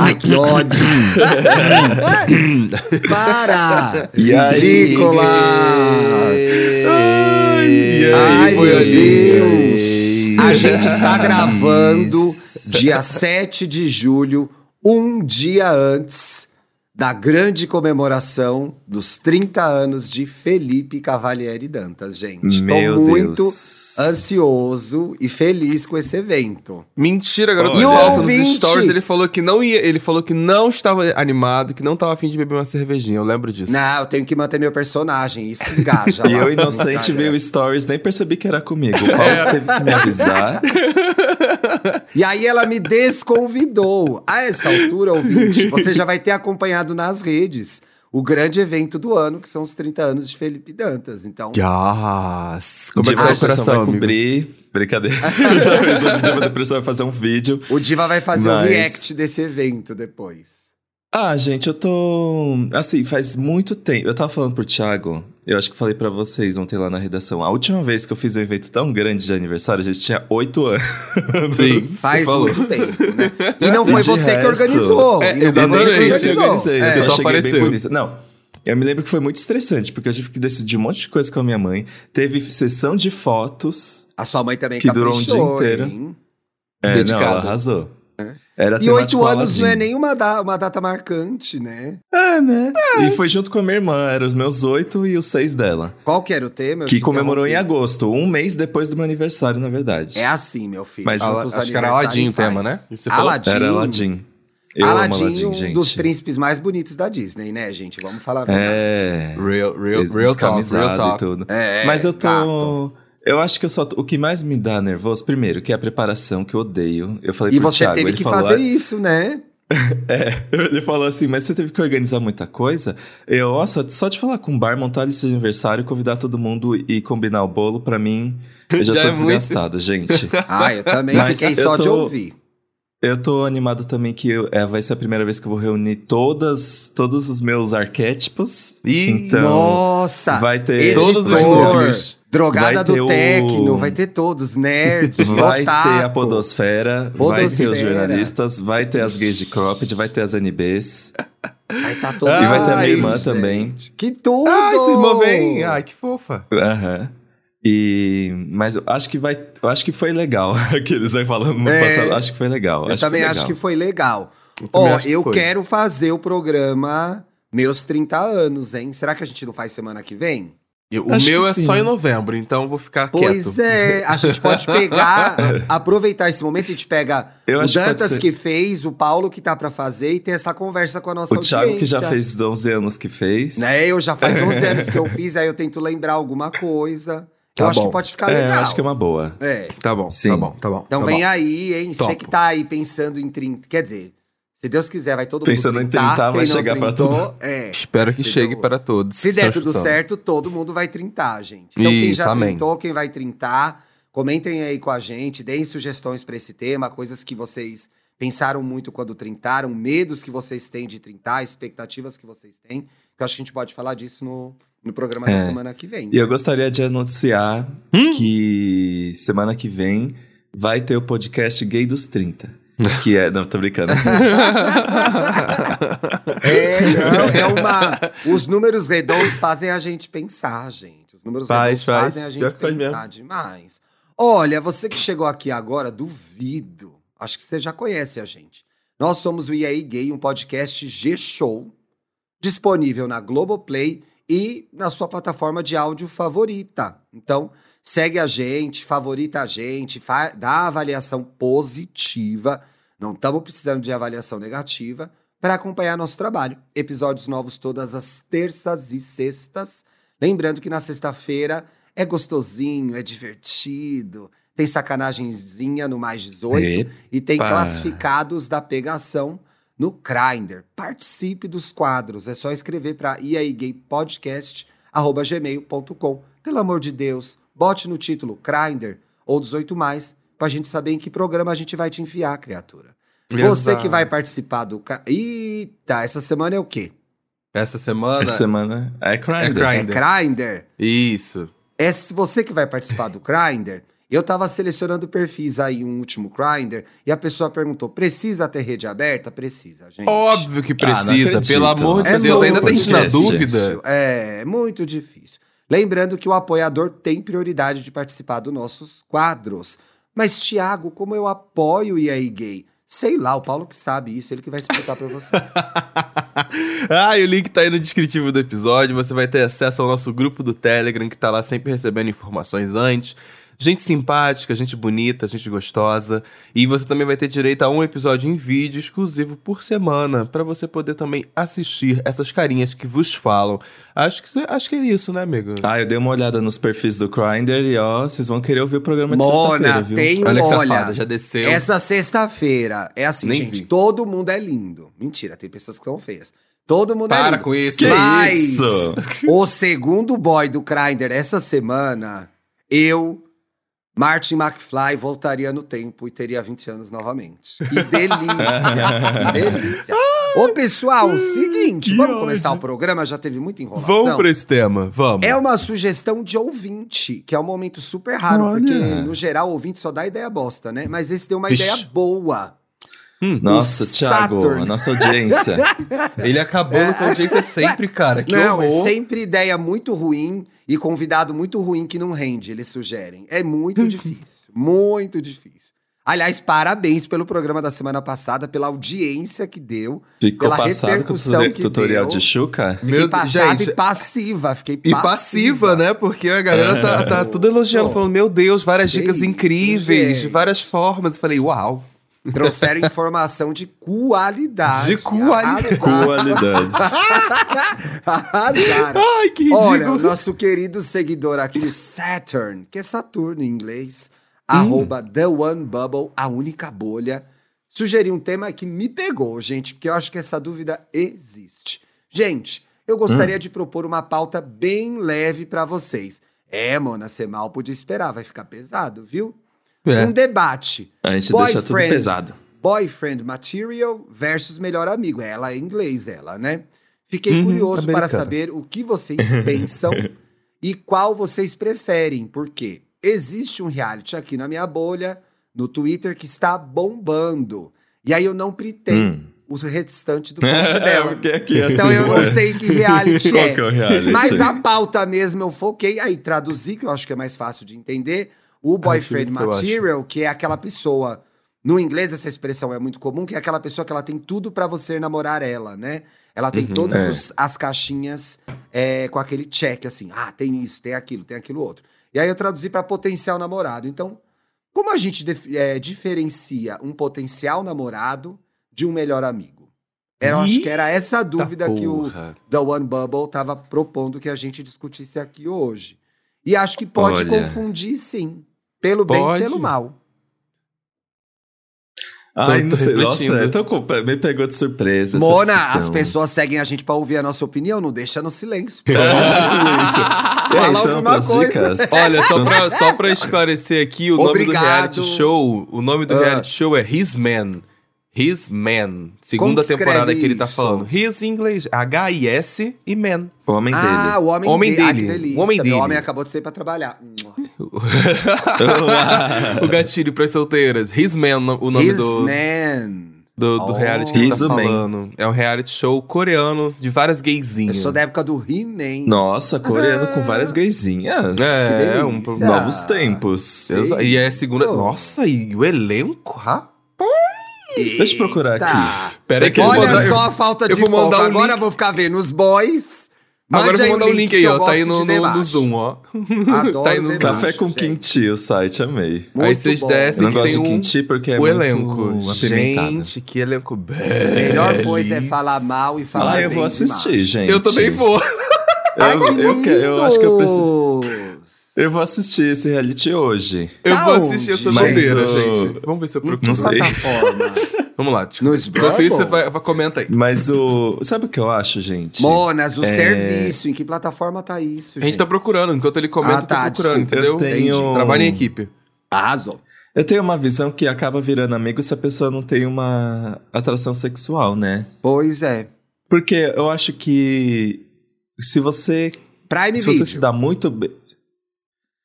Ai, que ódio! Para! E? Ridículas! Ai, Ai, meu. Deus! A gente está gravando dia 7 de julho, um dia antes da grande comemoração dos 30 anos de Felipe Cavalieri Dantas, gente. Meu Tô muito Deus. ansioso e feliz com esse evento. Mentira, garoto. E o ouvinte? Stories ele falou que não ia, ele falou que não estava animado, que não estava afim de beber uma cervejinha. Eu lembro disso. Não, eu tenho que manter meu personagem, isso que engaja. E eu, no inocente, vi o stories, nem percebi que era comigo. O Paulo teve que me avisar. E aí ela me desconvidou. A essa altura, ouvinte, você já vai ter acompanhado nas redes o grande evento do ano, que são os 30 anos de Felipe Dantas. Então, Yes. Como é que Diva o Depressão coração, vai amigo? cobrir. Brincadeira. o Diva Depressão vai fazer um vídeo. o Diva vai fazer o Mas- react desse evento depois. Ah, gente, eu tô. Assim, faz muito tempo. Eu tava falando pro Thiago, eu acho que falei pra vocês ontem lá na redação. A última vez que eu fiz um evento tão grande de aniversário, a gente tinha oito anos. Sim. Faz muito tempo, né? E não foi você que resto- organizou. É, E não foi exatamente. você que Eu que organizou. organizei, É. eu só só cheguei bem apareceu. Não, eu me lembro que foi muito estressante, porque eu tive que decidir um monte de coisa com a minha mãe. Teve sessão de fotos. A sua mãe também Que durou um dia inteiro. hein? É, não, ela arrasou. Era E oito anos não é nem uma, da- uma data marcante, né? É, né? E foi junto com a minha irmã, eram os meus oito e os seis dela. Qual que era o tema? Eu que comemorou em agosto, um mês depois do meu aniversário, na verdade. É assim, meu filho. Mas- acho que era Aladdin o tema, né? Aladdin. Era Aladdin. Eu amo Aladdin, Aladdin, um gente. dos príncipes mais bonitos da Disney, né, gente? Vamos falar a verdade. É. Real, real, real talk, real e talk. tudo. É, Mas eu tô. gato. Eu acho que eu só. O que mais me dá nervoso, primeiro, que é a preparação, que eu odeio. Eu falei E pro você Thiago, teve ele que falou, fazer "Ah, isso, né? É, ele falou assim, mas você teve que organizar muita coisa. Eu, ó, só, só de falar com o bar, montar a lista de aniversário, convidar todo mundo e combinar o bolo, pra mim, eu já, Já tô é muito. desgastado, gente. Ah, eu também Mas fiquei eu só de tô- ouvir. Eu tô animado também que eu- é, vai ser a primeira vez que eu vou reunir todas, todos os meus arquétipos. Ih, então, Nossa! vai ter editor, todos os núcleos. Drogada do o- Tecno, vai ter todos, nerd, Vai otaku. ter a podosfera, vai ter os Podosfera. jornalistas, vai ter as gays de cropped, vai ter as NBs. Vai tá todo E vai ter a minha irmã gente. também. Que tudo! Ai, esse irmão vem. Ai, que fofa. Aham. E mas eu acho que vai, eu acho que foi legal aqueles aí falando no É. passado, acho que foi legal. Eu acho também acho legal. que foi legal. Eu Ó, acho que eu foi. quero fazer o programa Meus 30 anos, hein? Será que a gente não faz semana que vem? Eu- o Acho meu que é sim. só em novembro, então eu vou ficar Pois quieto. é, a gente pode pegar, aproveitar esse momento, a gente pega Eu o acho que Dantas ser. que fez, o Paulo que tá pra fazer e ter essa conversa com a nossa O Thiago que já audiência. fez 11 anos que fez. Né, eu já faz 11 anos que eu fiz, aí eu tento lembrar alguma coisa. Tá eu acho bom. que pode ficar É, legal. acho que é uma boa. É. Tá bom, Sim. tá bom, tá bom. Então tá vem bom. aí, hein? Você Topo. que tá aí pensando em 30. Quer dizer, se Deus quiser, vai todo Pensando mundo em 30, vai quem chegar pra trintou, todo- É. Espero que Entendeu? chegue para todos. Se der tudo chutando. certo, todo mundo vai trintar, gente. Então, quem Isso, já amém. trintou, quem vai trintar, comentem aí com a gente, deem sugestões pra esse tema, coisas que vocês pensaram muito quando trintaram, medos que vocês têm de trintar, expectativas que vocês têm. Que eu acho que a gente pode falar disso no, no programa da É. semana que vem. E eu gostaria de anunciar Hum? que semana que vem vai ter o podcast Gay dos 30. Que é. Não, tô brincando. É, não, é uma. Os números redondos fazem a gente pensar, gente. Os números Faz, redondos faz. fazem a gente pensar demais. Olha, você que chegou aqui agora, duvido. Acho que você já conhece a gente. Nós somos o EA Gay, um podcast G-Show, disponível na Globoplay e na sua plataforma de áudio favorita. Então, segue a gente, favorita a gente, dá avaliação positiva. Não estamos precisando de avaliação negativa para acompanhar nosso trabalho. Episódios novos todas as terças e sextas. Lembrando que na sexta-feira é gostosinho, é divertido, tem sacanagemzinha no mais 18 e tem Epa. classificados da pegação no Grindr. Participe dos quadros, é só escrever para iaigaypodcast@gmail.com. Pelo amor de Deus, bote no título Grindr ou 18 mais pra gente saber em que programa a gente vai te enfiar, criatura. Você Exato. que vai participar do. Eita, essa semana é o quê? Essa semana. Essa semana é Grindr. É É Grindr. Grindr. Isso. É você que vai participar do Grindr Eu tava selecionando perfis aí, um último Grindr, e a pessoa perguntou: precisa ter rede aberta? Precisa, gente. Óbvio que Ah, precisa, acredito. pelo amor de É Deus. Ainda tem na dúvida. É, muito difícil. Lembrando que o apoiador tem prioridade de participar dos nossos quadros. Mas, Thiago, como eu apoio o EA Gay? Sei lá, o Paulo que sabe isso, ele que vai explicar pra vocês. ah, e o link tá aí no descritivo do episódio. Você vai ter acesso ao nosso grupo do Telegram, que tá lá sempre recebendo informações antes. Gente simpática, gente bonita, gente gostosa. E você também vai ter direito a um episódio em vídeo exclusivo por semana, pra você poder também assistir essas carinhas que vos falam. Acho que, acho que é isso, né, amigo? Ah, eu dei uma olhada nos perfis do Grindr e ó, vocês vão querer ouvir o programa de sexta-feira, Mona, viu? tem Olha que olha, safada, já desceu. Essa sexta-feira é assim, Nem gente. vi. Todo mundo é lindo. Mentira, tem pessoas que são feias. Todo mundo é Para lindo. com isso. Que Mas isso? o segundo boy do Grindr essa semana, eu, Martin McFly, voltaria no tempo e teria 20 anos novamente. Que delícia! que delícia! Ô, pessoal, seguinte, Que vamos começar ódio. o programa, já teve muita enrolação. Vamos pra esse tema, vamos. É uma sugestão de ouvinte, que é um momento super raro, Olha. porque no geral o ouvinte só dá ideia bosta, né? Mas esse deu uma Vixe. ideia boa. Nossa, O Thiago, Saturn. a nossa audiência. Ele acabou com a audiência sempre, cara. Que não, é horror. sempre ideia muito ruim e convidado muito ruim que não rende, eles sugerem. É muito difícil, muito difícil. Aliás, parabéns pelo programa da semana passada, pela audiência que deu. Ficou Pela passado com o tutorial, deu. de Xuca? Fiquei Meu Deus, passada gente, e passiva, fiquei E passiva. passiva, né? Porque a galera tá, tá tudo elogiando, falando, meu Deus, várias dicas isso, incríveis, de várias formas. Eu falei, uau. Trouxeram informação de qualidade. De qualidade. Qualidade. Arrasaram. Ai, que Olha, o ridículo. nosso querido seguidor aqui, o Saturn, que é Saturno em inglês, arroba The One Bubble, a única bolha, sugeriu um tema que me pegou, gente, porque eu acho que essa dúvida existe. Gente, eu gostaria de propor uma pauta bem leve pra vocês. É, Mona, você mal podia esperar, vai ficar pesado, viu? É. Um debate. A gente deixa tudo Boyfriend. pesado. Boyfriend Material versus melhor amigo. Ela é inglês, ela, né? Fiquei Uhum, curioso para saber o que vocês pensam e qual vocês preferem, porque existe um reality aqui na minha bolha, no Twitter, que está bombando. E aí eu não pritei Hum. o restante do post dela. porque aqui é Então assim, eu não ué. sei que reality é. que é reality? Mas a pauta mesmo eu foquei, aí traduzi, que eu acho que é mais fácil de entender. O boyfriend isso material, que é aquela pessoa. No inglês, essa expressão é muito comum, que é aquela pessoa que ela tem tudo pra você namorar ela, né? Ela tem Uhum, todas é. as caixinhas é, com aquele check, assim. Ah, tem isso, tem aquilo, tem aquilo outro. E aí eu traduzi pra potencial namorado. Então, como a gente é, diferencia um potencial namorado de um melhor amigo? Eu acho que era essa dúvida que o. The One Bubble estava propondo que a gente discutisse aqui hoje. E acho que pode Olha. confundir, sim. Pelo bem Pode. e pelo mal. Ai, Tô- não sei. Nossa, refletindo. tô com... me pegou de surpresa. Mona, as pessoas seguem a gente pra ouvir a nossa opinião, não deixa no silêncio. É, silêncio. E aí, Fala são alguma coisa. dicas? Olha, só pra, só pra esclarecer aqui, o nome do Obrigado. reality show, o nome do Ah. reality show é His Man. His Man. Segunda que temporada que ele tá isso? falando. His em inglês, H-I-S e Man. O homem Ah, dele. o homem, Homem dele. Ah, que dele. delícia. O homem Meu dele. homem acabou de sair pra trabalhar. o gatilho pras solteiras. His Man, o nome His do, man. do, do Oh. reality que ele tá His Man. falando. É um reality show coreano de várias Eu gaysinhas. sou da época do He-Man. Nossa, coreano com várias gaysinhas. É, Que um. Novos tempos. Exa- E é a segunda. Nossa, e o elenco, rapaz. Deixa eu procurar Tá. aqui. Pera aí que eu Olha vou mandar- só a falta eu de foco. mandar um Agora link. eu vou ficar vendo os boys. Agora Mande eu vou mandar o link aí, eu ó. Tá aí no, no, no. Zoom, ó. Adoro Tá aí no Zoom. Café com gente. kimchi, o site, amei. Muito aí vocês bom. descem Eu não gosto de kimchi porque é o muito elenco. apimentado. Gente, que elenco bem. Melhor coisa é falar mal e falar Ah, eu vou assistir, macho. gente. Eu também vou. Ai, Eu, que eu, eu acho que eu preciso. Eu vou assistir esse reality hoje. Eu Tá vou onde? assistir essa bandeira, o- gente. Vamos ver se eu procuro. Não sei. Plataforma. Vamos lá. No Enquanto isso, você vai, vai comenta aí. Mas o. Sabe o que eu acho, gente? Monas, o É. serviço. Em que plataforma tá isso, A gente tá procurando. Enquanto ele comenta, Ah, tá, eu tô procurando, desculpa. entendeu? Eu tenho- Trabalho em equipe. Arrasou. Eu tenho uma visão que acaba virando amigo se a pessoa não tem uma atração sexual, né? Pois é. Porque eu acho que se você. Prime se você Video. se dá muito bem.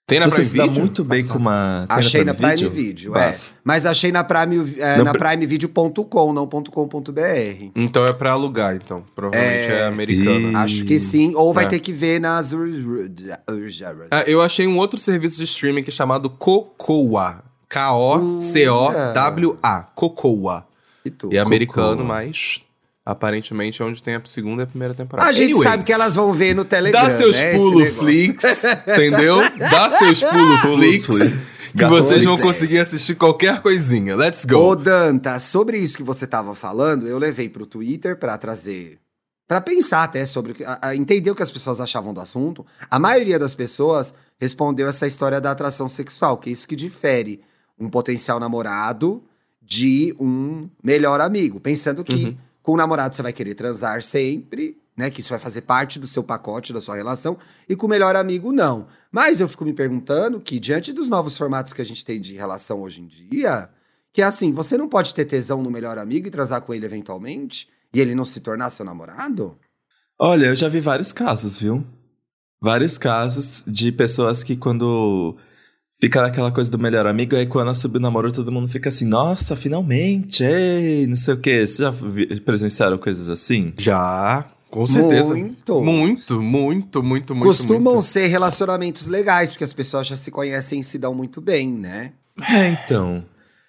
Tem na Se você Prime se dá Video? muito bem Passado. com uma. tem Achei na Prime Video, é. Bafo. Mas achei na, Prime, é, na primevideo.com, não .com.br. Então é pra alugar, então. Provavelmente é, É, americano. e- Acho que sim. Ou vai É. ter que ver nas... Ah, eu achei um outro serviço de streaming que é chamado Cocoa. K-O-C-O-W-A. Cocoa. E tu. E é americano, mas aparentemente é onde tem a segunda e a primeira temporada. A gente Anyways, sabe que elas vão ver no Telegram, Dá seus né, pulos. Flix, entendeu? Dá seus pulos Flix, que vocês vão conseguir assistir qualquer coisinha. Let's Ô, go. Danta, sobre isso que você tava falando, eu levei pro Twitter pra trazer. Pra pensar até sobre. o a- a- entender o que as pessoas achavam do assunto. A maioria das pessoas respondeu essa história da atração sexual, que é isso que difere um potencial namorado de um melhor amigo. Pensando que Uhum. Com o namorado você vai querer transar sempre, né? Que isso vai fazer parte do seu pacote, da sua relação, e com o melhor amigo, não. Mas eu fico me perguntando que, diante dos novos formatos que a gente tem de relação hoje em dia, que é assim, você não pode ter tesão no melhor amigo e transar com ele eventualmente, e ele não se tornar seu namorado? Olha, eu já vi vários casos, viu? Vários casos de pessoas que quando fica naquela coisa do melhor amigo, aí quando assume o namoro, todo mundo fica assim, nossa, finalmente, ei, não sei o quê. Vocês já presenciaram coisas assim? Já, com certeza. Muito. Muito, muito, muito, muito. Costumam muito. ser relacionamentos legais, porque as pessoas já se conhecem e se dão muito bem, né? É, então.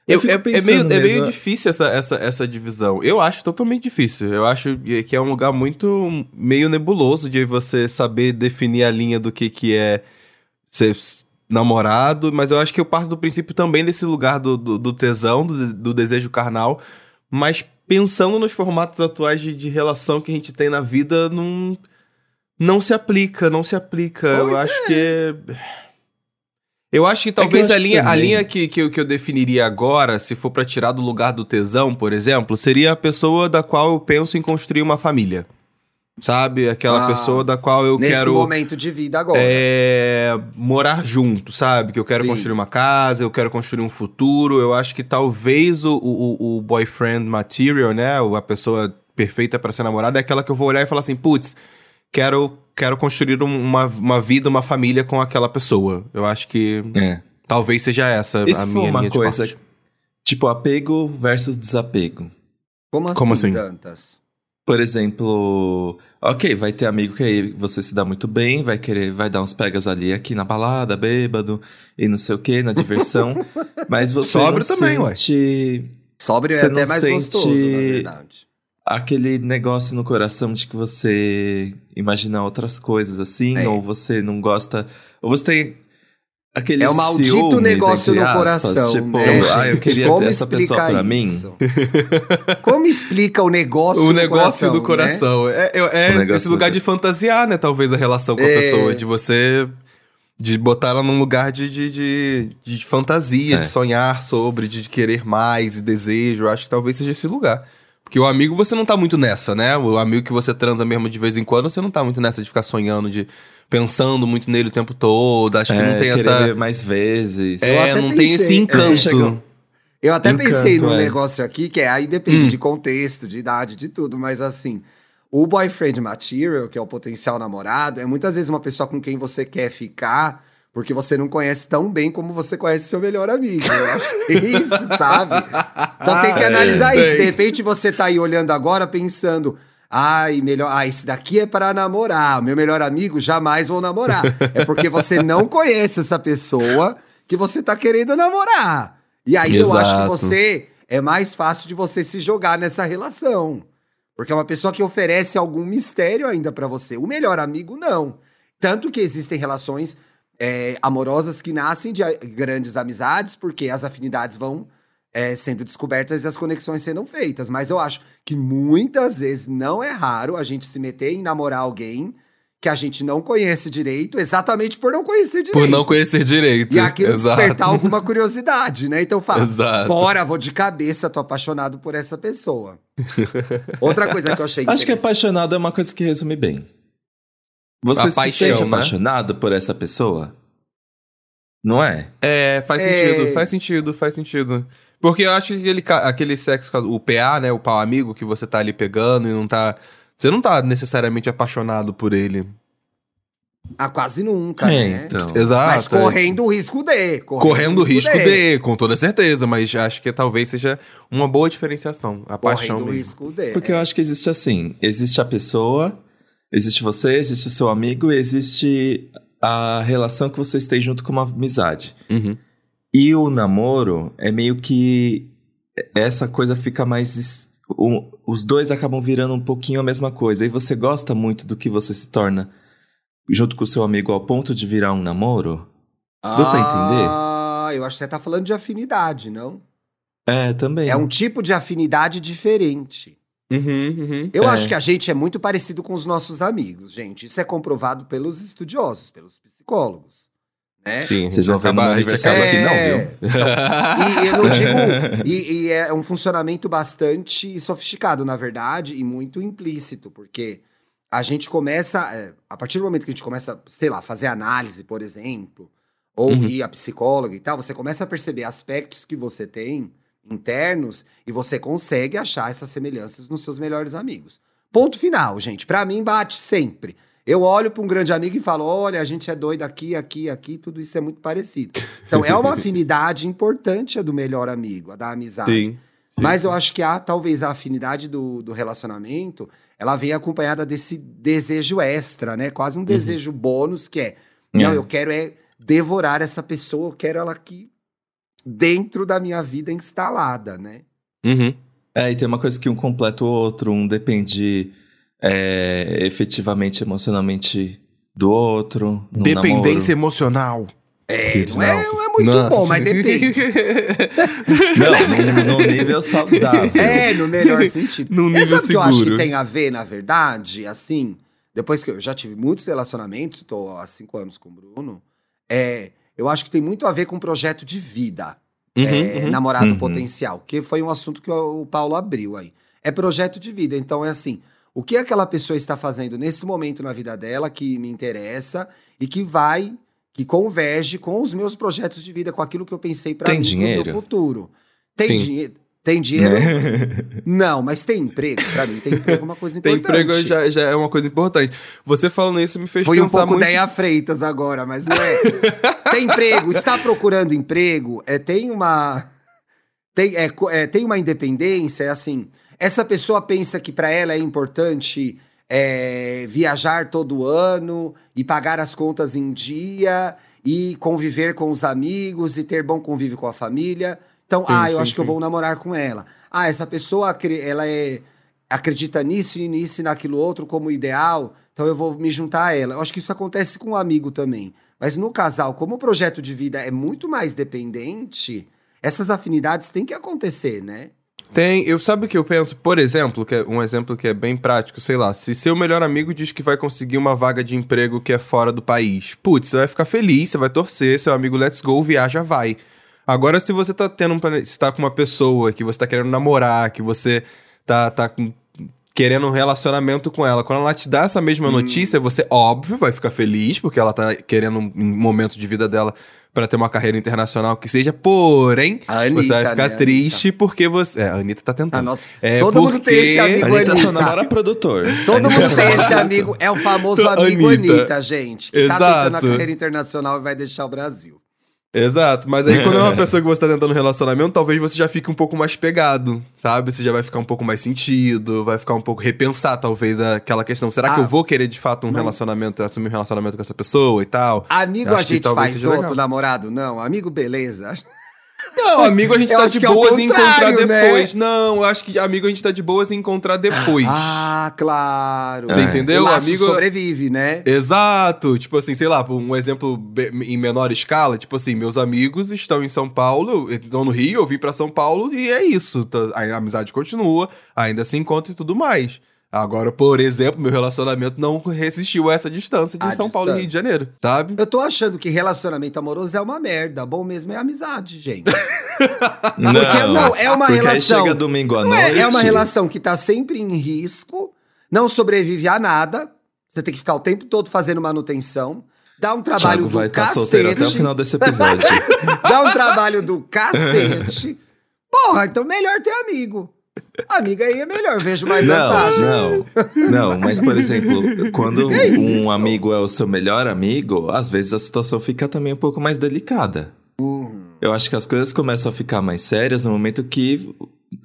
Eu, fico é, é meio, é meio mesmo- difícil essa, essa, essa divisão. Eu acho totalmente difícil. Eu acho que é um lugar muito meio nebuloso de você saber definir a linha do que, que é ser namorado, mas eu acho que eu parto do princípio também desse lugar do, do, do tesão, do, do desejo carnal, mas pensando nos formatos atuais de, de relação que a gente tem na vida, não, não se aplica, não se aplica. eu Pois acho que. Eu acho que talvez eu a acho que linha, a linha que, que, eu, que eu definiria agora, se for pra tirar do lugar do tesão, por exemplo, seria a pessoa da qual eu penso em construir uma família. Sabe? Aquela Ah, pessoa da qual eu Nesse quero momento de vida agora. é, morar junto, sabe? Que eu quero Sim. construir uma casa, eu quero construir um futuro. Eu acho que talvez o, o, o boyfriend material, né? A pessoa perfeita pra ser namorada é aquela que eu vou olhar e falar assim, putz, quero, quero construir um- uma, uma vida, uma família com aquela pessoa. Eu acho que É. talvez seja essa se a for minha uma linha coisa-. Tipo, apego versus desapego. Como assim, Como assim? Dantas? Por exemplo, ok, vai ter amigo que aí você se dá muito bem, vai querer, vai dar uns pegas ali aqui na balada, bêbado, e não sei o que, na diversão. mas você Sóbrio não também, ué. sente Sóbrio é Você até não mais sente- gostoso, na verdade. aquele negócio no coração de que você imagina outras coisas assim, É. ou você não gosta, ou você tem aquele É o maldito ciúmes, negócio no aspas, coração, tipo, né, ah, eu queria Como essa pessoa pra mim. Como explica o negócio O do negócio do né? coração. É, é- é O negócio esse do lugar de fantasiar, né? Talvez a relação com a É. pessoa. De você. De botar ela num lugar de, de, de, de fantasia, É. de sonhar sobre, de querer mais e desejo. Eu acho que talvez seja esse lugar. Porque o amigo você não tá muito nessa, né? O amigo que você transa mesmo de vez em quando, você não tá muito nessa de ficar sonhando, de pensando muito nele o tempo todo. Acho que É, não tem querer essa. ver mais vezes. Eu É, até não tem pensei- esse encanto. Eu até Encanto, pensei num é. negócio aqui, que é, aí depende Hum. de contexto, de idade, de tudo, mas assim, o boyfriend material, que é o potencial namorado, é muitas vezes uma pessoa com quem você quer ficar, porque você não conhece tão bem como você conhece seu melhor amigo. Eu acho que tem isso, sabe? Então tem que Ah, analisar é, isso. De repente você tá aí olhando agora pensando. Ai, melhor. Ah, esse daqui é para namorar. O meu melhor amigo jamais vou namorar. É porque você não conhece essa pessoa que você tá querendo namorar. E aí eu acho que Exato. você é mais fácil de você se jogar nessa relação. Porque é uma pessoa que oferece algum mistério ainda pra você. O melhor amigo, não. Tanto que existem relações é, amorosas que nascem de grandes amizades, porque as afinidades vão é, sendo descobertas e as conexões sendo feitas. Mas eu acho que muitas vezes não é raro a gente se meter em namorar alguém que a gente não conhece direito, exatamente por não conhecer direito. Por não conhecer direito. E aquilo Exato. despertar alguma curiosidade, né? Então fala, Exato. bora, vou de cabeça, tô apaixonado por essa pessoa. Outra coisa que eu achei Acho que apaixonado é uma coisa que resume bem. Você A se paixão, sente né? apaixonado por essa pessoa? Não é? É, faz É. sentido, faz sentido, faz sentido. Porque eu acho que aquele, aquele sexo, o PA, né, o pau amigo que você tá ali pegando e não tá... Você não tá necessariamente apaixonado por ele. Ah, quase nunca, É, né? então. Exato. Mas correndo o risco de. Correndo o risco de, com toda certeza, mas acho que talvez seja uma boa diferenciação. A paixão Correndo o risco de. Porque eu acho que existe assim: existe a pessoa, existe você, existe o seu amigo, e existe a relação que vocês têm junto com uma amizade. Uhum. E o namoro é meio que essa coisa fica mais. o- os dois acabam virando um pouquinho a mesma coisa. E você gosta muito do que você se torna junto com o seu amigo ao ponto de virar um namoro? Deu pra entender? Ah, eu acho que você tá falando de afinidade, não? É, também. É um tipo de afinidade diferente. Uhum, uhum. Eu É. acho que a gente é muito parecido com os nossos amigos, gente. Isso é comprovado pelos estudiosos, pelos psicólogos. Né? Sim, Vocês vão ver no acaba- meu a gente acaba aniversário aqui, aqui, não, viu? Então, e, e eu não digo. E, e é um funcionamento bastante sofisticado, na verdade, e muito implícito, porque a gente começa. é, a partir do momento que a gente começa, sei lá, fazer análise, por exemplo, ou Uhum. ir a psicóloga e tal, você começa a perceber aspectos que você tem internos e você consegue achar essas semelhanças nos seus melhores amigos. Ponto final, gente. Pra mim, bate sempre. Eu olho pra um grande amigo e falo: olha, a gente é doido aqui, aqui, aqui, tudo isso é muito parecido. Então, é uma afinidade importante a do melhor amigo, a da amizade. Sim. sim. Mas eu acho que há, talvez, a afinidade do, do relacionamento, ela vem acompanhada desse desejo extra, né? Quase um desejo bônus, que é, não, É. eu quero é devorar essa pessoa, eu quero ela aqui dentro da minha vida instalada, né? Uhum. É, e tem uma coisa que um completa o outro, um depende é, efetivamente, emocionalmente do outro. Dependência namoro. emocional. É, não é, não é muito Não. bom, mas depende. Não, num, num nível saudável. É, no melhor sentido. E nível sabe o que eu acho que tem a ver, na verdade? Assim, depois que eu já tive muitos relacionamentos, tô há cinco anos com o Bruno, é, eu acho que tem muito a ver com projeto de vida. Uhum, é, uhum. namorado Uhum. potencial, que foi um assunto que o, o Paulo abriu aí. É projeto de vida, então é assim, o que aquela pessoa está fazendo nesse momento na vida dela que me interessa e que vai, que converge com os meus projetos de vida, com aquilo que eu pensei para mim pro dinheiro? meu futuro. Tem Sim. dinheiro? Tem dinheiro? Né? Não, mas tem emprego? Pra mim, tem emprego é uma coisa Tem importante. emprego já, já é uma coisa importante. Você falando isso me fez Foi um pensar pouco muito... Deia Freitas agora, mas não é. tem emprego, está procurando emprego, é, tem uma. Tem, é, é, tem uma independência, é assim. Essa pessoa pensa que para ela é importante é, viajar todo ano e pagar as contas em dia e conviver com os amigos e ter bom convívio com a família. Então, Sim, ah, eu sim, acho que eu sim. vou namorar com ela. Ah, essa pessoa ela é acredita nisso e nisso e naquilo outro como ideal, então eu vou me juntar a ela. Eu acho que isso acontece com um amigo também. Mas no casal, como o projeto de vida é muito mais dependente, essas afinidades têm que acontecer, né? Tem, eu sabe o que eu penso? Por exemplo, que é um exemplo que é bem prático, sei lá, se seu melhor amigo diz que vai conseguir uma vaga de emprego que é fora do país, putz, você vai ficar feliz, você vai torcer, seu amigo let's go, viaja, vai. Agora, se você tá tendo um se tá com uma pessoa que você tá querendo namorar, que você tá, tá com- querendo um relacionamento com ela, quando ela te dá essa mesma notícia, você, óbvio, vai ficar feliz, porque ela tá querendo um momento de vida dela pra ter uma carreira internacional que seja, porém, Anitta, você vai ficar né, triste porque você. É, a Anitta tá tentando. A nossa, É todo mundo tem esse porque- amigo Anitta só Anitta. namora produtor. Todo Anitta mundo só tem esse amigo, é o famoso amigo Anitta. Anitta, gente. Que tá tentando a Exato. carreira internacional e vai deixar o Brasil. Exato, mas aí quando é uma pessoa que você tá tentando um relacionamento, talvez você já fique um pouco mais pegado, sabe? Você já vai ficar um pouco mais sentido, vai ficar um pouco repensar, talvez, aquela questão. Será que Ah, eu vou querer de fato um mas- relacionamento, assumir um relacionamento com essa pessoa e tal? Amigo a que gente faz outro, legal. namorado não. Amigo beleza. Não, amigo a gente Eu tá de é boas em encontrar né? depois. Não, eu acho que amigo a gente tá de boas em encontrar depois. Ah, claro. Você É. entendeu? O laço Amigo- sobrevive, né? Exato, tipo assim, sei lá, um exemplo em menor escala, tipo assim, meus amigos estão em São Paulo, estão no Rio, eu vim pra São Paulo e é isso, tá- a amizade continua, ainda se encontra e tudo mais. Agora, por exemplo, meu relacionamento não resistiu a essa distância de A São Paulo e Rio de Janeiro, sabe? Eu tô achando que relacionamento amoroso é uma merda. Bom mesmo é amizade, gente. Não, Porque não, é uma porque relação- chega domingo à noite. é, é uma relação que tá sempre em risco, não sobrevive a nada. Você tem que ficar o tempo todo fazendo manutenção. Dá um trabalho Thiago do vai estar cacete. solteiro até o final desse episódio. Dá um trabalho do cacete. Porra, então melhor ter amigo. Amiga aí é melhor, vejo mais Não, vantagem. não, não, mas por exemplo, quando É um amigo é o seu melhor amigo, às vezes a situação fica também um pouco mais delicada. Uhum. Eu acho que as coisas começam a ficar mais sérias no momento que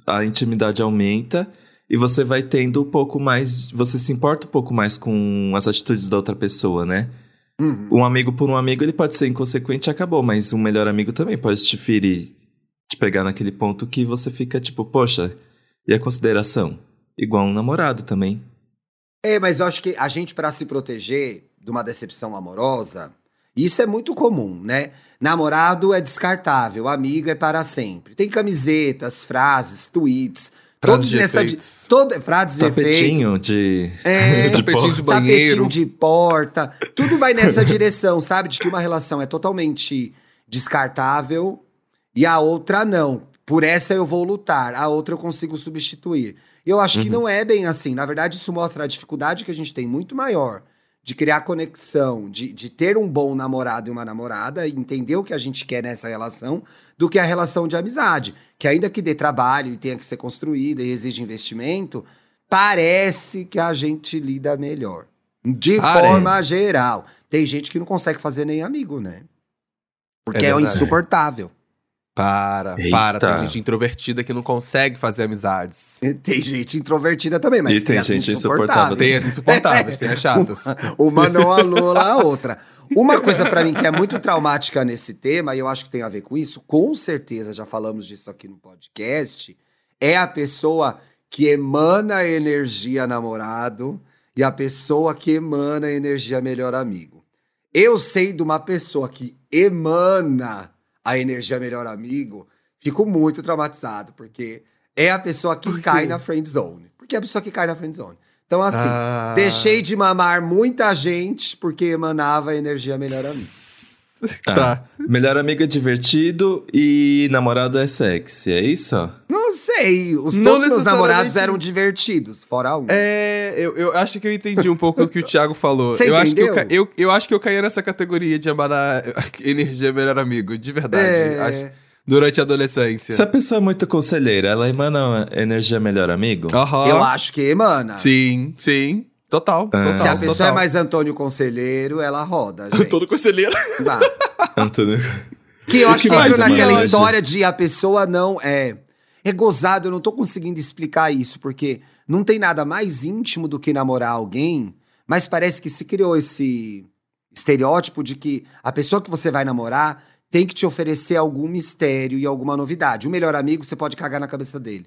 a intimidade aumenta e você vai tendo um pouco mais. Você se importa um pouco mais com as atitudes da outra pessoa, né? Uhum. Um amigo por um amigo, ele pode ser inconsequente e acabou, mas um melhor amigo também pode te ferir, te pegar naquele ponto que você fica tipo, poxa, e a consideração? Igual um namorado também. É, mas eu acho que a gente, pra se proteger de uma decepção amorosa, isso é muito comum, né? Namorado é descartável, amigo é para sempre. Tem camisetas, frases, tweets, Frases todos de nessa efeitos. toda frases de efeito. Tapetinho de. É, de tapetinho de banheiro. tapetinho de porta, tudo vai nessa direção, sabe? De que uma relação é totalmente descartável e a outra não. Por essa eu vou lutar, a outra eu consigo substituir. Eu acho que não é bem assim. Na verdade, isso mostra a dificuldade que a gente tem muito maior de criar conexão, de, de ter um bom namorado e uma namorada, e entender o que a gente quer nessa relação, do que a relação de amizade. Que ainda que dê trabalho e tenha que ser construída e exige investimento, parece que a gente lida melhor. De forma geral. Tem gente que não consegue fazer nem amigo, né? Porque É é, insuportável. Para, Eita. para. Tem gente introvertida que não consegue fazer amizades. Tem gente introvertida também, mas E tem as gente insuportáveis. Tem as insuportáveis, tem as chatas. Uma não anula a outra. Uma coisa pra mim que é muito traumática nesse tema, e eu acho que tem a ver com isso, com certeza já falamos disso aqui no podcast, é a pessoa que emana energia namorado e a pessoa que emana energia melhor amigo. Eu sei de uma pessoa que emana a energia melhor amigo, fico muito traumatizado, porque é a pessoa que cai na friend zone. Porque é a pessoa que cai na friend zone. Então, assim, Ah. deixei de mamar muita gente porque emanava a energia melhor amigo. Ah, Tá. Melhor amigo é divertido e namorado é sexy, é isso? Sei, os, Não todos meus namorados eram divertidos, fora um. É, eu, eu acho que eu entendi um pouco do que o Thiago falou. Você eu acho que eu, eu, eu acho que eu caí nessa categoria de amar a energia melhor amigo, de verdade. É. Acho- durante a adolescência. Se a pessoa é muito conselheira, ela emana energia melhor amigo? Aham. Eu acho que emana. Sim, sim. Total. Ah. total Se a pessoa total. é mais Antônio Conselheiro, ela roda, gente. Todo conselheiro. Dá. Antônio. Que eu acho que que entra naquela história de a pessoa não é. É gozado, eu não tô conseguindo explicar isso, porque não tem nada mais íntimo do que namorar alguém, mas parece que se criou esse estereótipo de que a pessoa que você vai namorar tem que te oferecer algum mistério e alguma novidade. O melhor amigo, você pode cagar na cabeça dele.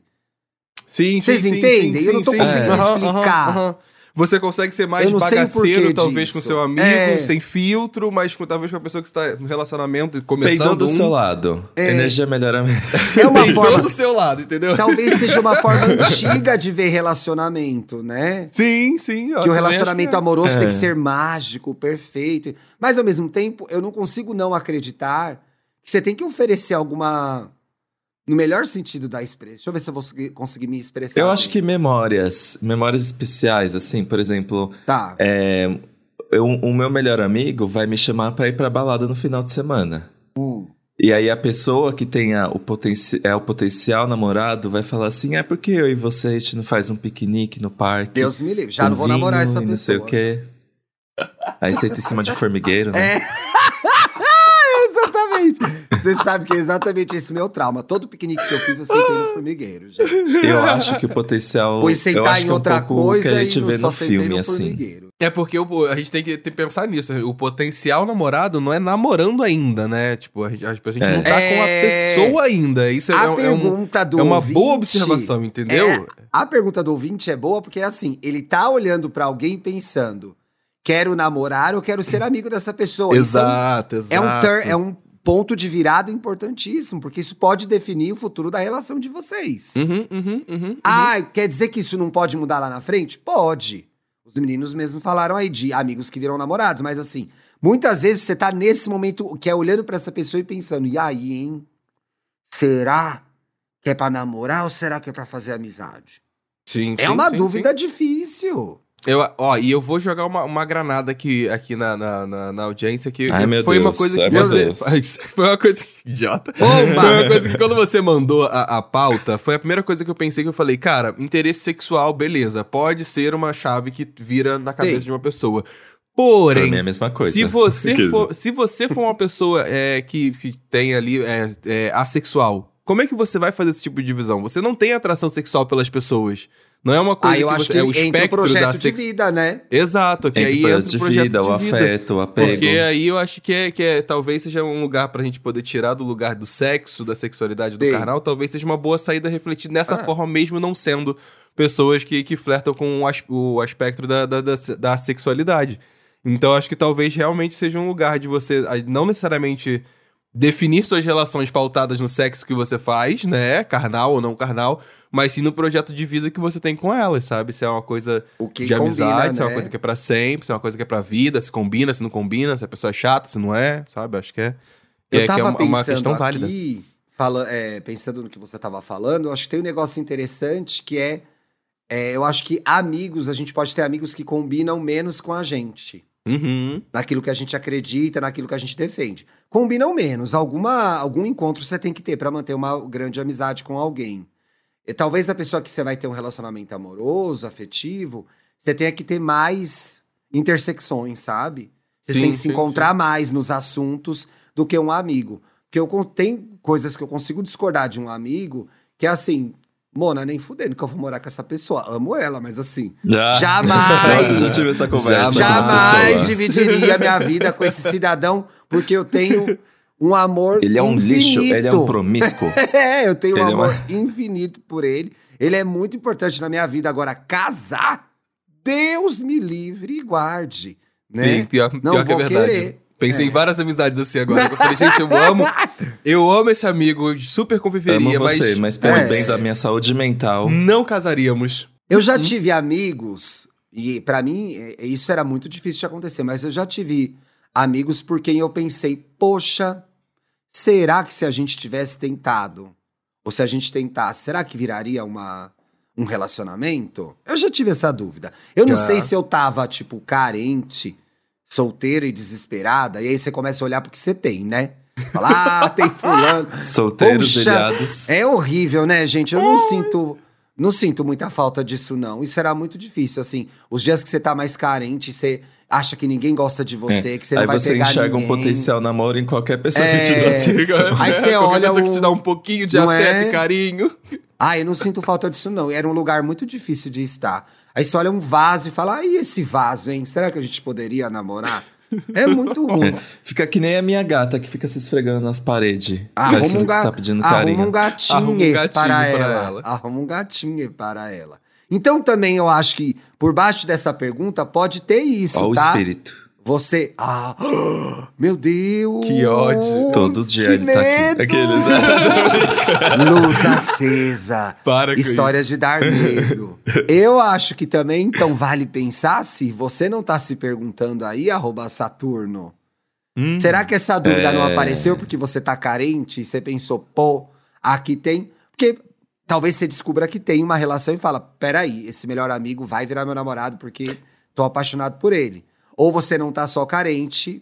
Sim, Vocês sim, sim, entendem? sim, Eu não tô sim, conseguindo. Aham, explicar. aham, aham. Você consegue ser mais bagaceiro, talvez, disso. com seu amigo, É. sem filtro, mas com, talvez com a pessoa que está no relacionamento e começando Peidou do um... seu lado. É. Energia melhor amigo. É uma Peidou forma. do seu lado, entendeu? Talvez seja uma forma antiga de ver relacionamento, né? Sim, sim. Que o relacionamento amoroso É. tem que ser mágico, perfeito. Mas ao mesmo tempo, eu não consigo não acreditar que você tem que oferecer alguma. No melhor sentido da expressão. Deixa eu ver se eu vou conseguir- me expressar. Eu bem. acho que memórias, memórias especiais, assim, por exemplo, Tá. é, eu- o meu melhor amigo vai me chamar pra ir pra balada no final de semana. Hum. E aí a pessoa que tem a- o, potenci é o potencial namorado vai falar assim, é porque eu e você a gente não faz um piquenique no parque. Deus me livre. Já não vou namorar essa pessoa. não sei o quê. Aí senta em cima de formigueiro, né? É. exatamente. Você sabe que é exatamente esse meu trauma. Todo piquenique que eu fiz, eu sentei no formigueiro, gente. Eu acho que o potencial. Pois eu sentar acho em que é um outra coisa que a gente e vê só no sentei filme, no assim. formigueiro. É porque a gente tem que ter- pensar nisso. O potencial namorado não é namorando ainda, né? Tipo, a gente, a gente É. não tá com a É. pessoa ainda. Isso é, A é um- é um- pergunta do é uma ouvinte, boa observação, entendeu? É, a pergunta do ouvinte é boa porque é assim, ele tá olhando pra alguém pensando, quero namorar ou quero ser amigo dessa pessoa. É um- Exato, exato. É um, tur- é um ponto de virada importantíssimo, porque isso pode definir o futuro da relação de vocês. Uhum, uhum, uhum. Ah, quer dizer que isso não pode mudar lá na frente? Pode. Os meninos mesmo falaram aí de amigos que viram namorados, mas assim, muitas vezes você tá nesse momento que é olhando pra essa pessoa e pensando, e aí, hein? Será que é pra namorar ou será que é pra fazer amizade? Sim, É sim, uma sim, dúvida sim. difícil. Eu, ó, e eu vou jogar uma, uma granada aqui, aqui na, na, na, na audiência que Ai, meu foi uma Deus, coisa que ai, meu você. Deus. Foi uma coisa. Idiota. Oba! Foi uma coisa que quando você mandou a, a pauta, foi a primeira coisa que eu pensei que eu falei, cara, interesse sexual, beleza. Pode ser uma chave que vira na cabeça Sim. de uma pessoa. Porém, é a mesma coisa. se você, for, se você for uma pessoa é, que, que tem ali é, é, assexual, como é que você vai fazer esse tipo de divisão? Você não tem atração sexual pelas pessoas. Não é uma coisa Aí eu que acho você, que é o entra o espectro projeto da de sex... vida, né? Exato, que Entre aí entra de o projeto vida, o de vida. afeto, o apego. Porque aí eu acho que é, que é talvez seja um lugar pra gente poder tirar do lugar do sexo, da sexualidade do Sim. carnal, talvez seja uma boa saída refletir dessa Ah. forma mesmo não sendo pessoas que, que flertam com o, as- o aspecto da, da, da, da sexualidade. Então acho que talvez realmente seja um lugar de você ah, não necessariamente definir suas relações pautadas no sexo que você faz, né, carnal ou não carnal, mas sim no projeto de vida que você tem com elas, sabe? Se é uma coisa O que de amizade, combina, se é uma né? coisa que é pra sempre, se é uma coisa que é pra vida, se combina, se não combina, se a pessoa é chata, se não é, sabe? Acho que é, que Eu é, que tava é uma, uma pensando questão válida. aqui, fala, é, pensando no que você tava falando, eu acho que tem um negócio interessante que é, é, eu acho que amigos, a gente pode ter amigos que combinam menos com a gente. Uhum. Naquilo que a gente acredita, naquilo que a gente defende. Combinam menos. Alguma, algum encontro você tem que ter pra manter uma grande amizade com alguém. E talvez a pessoa que você vai ter um relacionamento amoroso, afetivo, você tenha que ter mais intersecções, sabe? Vocês Sim, têm que se sim, encontrar mais nos assuntos do que um amigo. Porque eu tem coisas que eu consigo discordar de um amigo que é assim, Mona, nem fudendo que eu vou morar com essa pessoa. Amo ela, mas assim, Ah. jamais. Nossa, já tive essa conversa. Jamais pessoa. dividiria minha vida com esse cidadão, porque eu tenho um amor Ele é um infinito. lixo, ele é um promíscuo. É, eu tenho um Ele é uma- amor infinito por ele. Ele é muito importante na minha vida. Agora, casar, Deus me livre e guarde. Né? Sim, pior, Não pior que é vou verdade. querer. Pensei É. em várias amizades assim agora. Eu falei, gente, eu amo. Eu amo esse amigo, super Amo conviveria, você, mas, mas pelo É. bem da minha saúde mental. não casaríamos. Eu já tive amigos, e pra mim é- isso era muito difícil de acontecer, mas eu já tive amigos por quem eu pensei, poxa, será que se a gente tivesse tentado, ou se a gente tentasse, será que viraria uma, um relacionamento? Eu já tive essa dúvida. Eu não Já. sei se eu tava, tipo, carente, solteira e desesperada, e aí você começa a olhar pro que você tem, né? Falar, ah, tem fulano. Solteiros, Poxa. É horrível, né, gente? Eu não sinto. Não sinto muita falta disso, não. Isso era muito difícil, assim. Os dias que você tá mais carente, você acha que ninguém gosta de você, que você não É. Aí vai você pegar enxerga ninguém. um potencial namoro em qualquer pessoa É, que te dá sim. atenção. Aí você Qualquer olha pessoa que o- te dá um pouquinho de Não afeto é? e carinho. Ah, eu não sinto falta disso, não. Era um lugar muito difícil de estar. Aí você olha um vaso e fala, ah, e esse vaso, hein? Será que a gente poderia namorar? É muito ruim. Fica que nem a minha gata que fica se esfregando nas paredes. Arruma Parece um, que ga... tá pedindo Arruma carinho. um gatinho, Arruma um gatinho para, para ela. ela. Arruma um gatinho para ela. Então também eu acho que por baixo dessa pergunta pode ter isso, Ó o tá? espírito. Você. Ah, meu Deus! Que ódio. Todo dia que ele tá medo. aqui. Aqueles. Luz acesa. Para com Histórias de dar medo. Eu acho que também, então, vale pensar se você não tá se perguntando aí, arroba Saturno. Hum. Será que essa dúvida não É. apareceu porque você tá carente e você pensou, pô, aqui tem. Porque talvez você descubra que tem uma relação e fala: peraí, esse melhor amigo vai virar meu namorado porque tô apaixonado por ele. Ou você não tá só carente,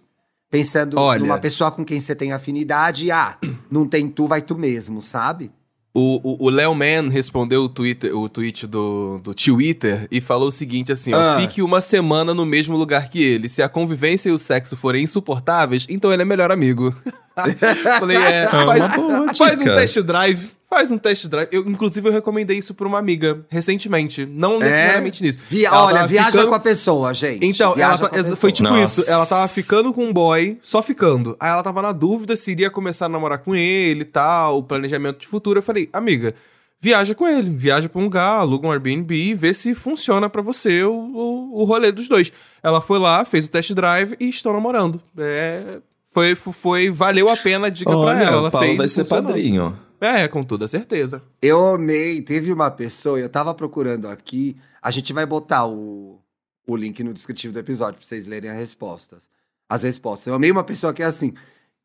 pensando Olha. numa pessoa com quem você tem afinidade e, ah, não tem tu, vai tu mesmo, sabe? O, Léo Man respondeu o, Twitter, o tweet do, do Twitter e falou o seguinte assim, ó, Ah. fique uma semana no mesmo lugar que ele. Se a convivência e o sexo forem insuportáveis, então ele é melhor amigo. Falei, é, uma faz, faz um test drive. Faz um test drive. Eu, inclusive, eu recomendei isso pra uma amiga recentemente. Não necessariamente nisso. É? Via- Ela olha, viaja ficando- com a pessoa, gente. Então, ela tá- foi tipo Nossa. isso. Ela tava ficando com um boy, só ficando. Aí ela tava na dúvida se iria começar a namorar com ele e tal, o planejamento de futuro. Eu falei, amiga, viaja com ele. Viaja pra um lugar, aluga um Airbnb e vê se funciona pra você o, o, o rolê dos dois. Ela foi lá, fez o test drive e estão namorando. É, foi, foi, valeu a pena a dica pra Olha, ela. Ela o Paulo fez vai ser funcionou. padrinho. É, com toda certeza. Eu amei. Teve uma pessoa, eu tava procurando aqui. A gente vai botar o, o link no descritivo do episódio pra vocês lerem as respostas. As respostas. Eu amei uma pessoa que é assim: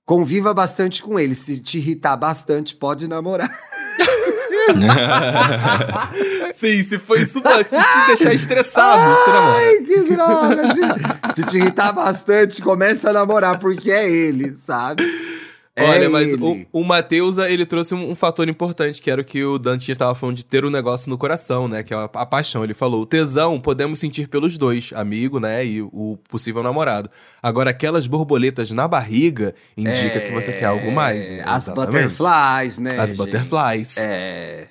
conviva bastante com ele. Se te irritar bastante, pode namorar. Sim, se foi isso, mano, se te deixar estressado. Ai, que droga! Se, se te irritar bastante, começa a namorar, porque é ele, sabe? É Olha, mas o, o Matheus, ele trouxe um, um fator importante, que era o que o Dante estava falando de ter o um negócio no coração, né? Que é a, a, paixão. Ele falou: o tesão podemos sentir pelos dois, amigo, né? E o possível namorado. Agora, aquelas borboletas na barriga indica É, que você quer algo mais. né? As Exatamente. butterflies, né? As gente? butterflies. É.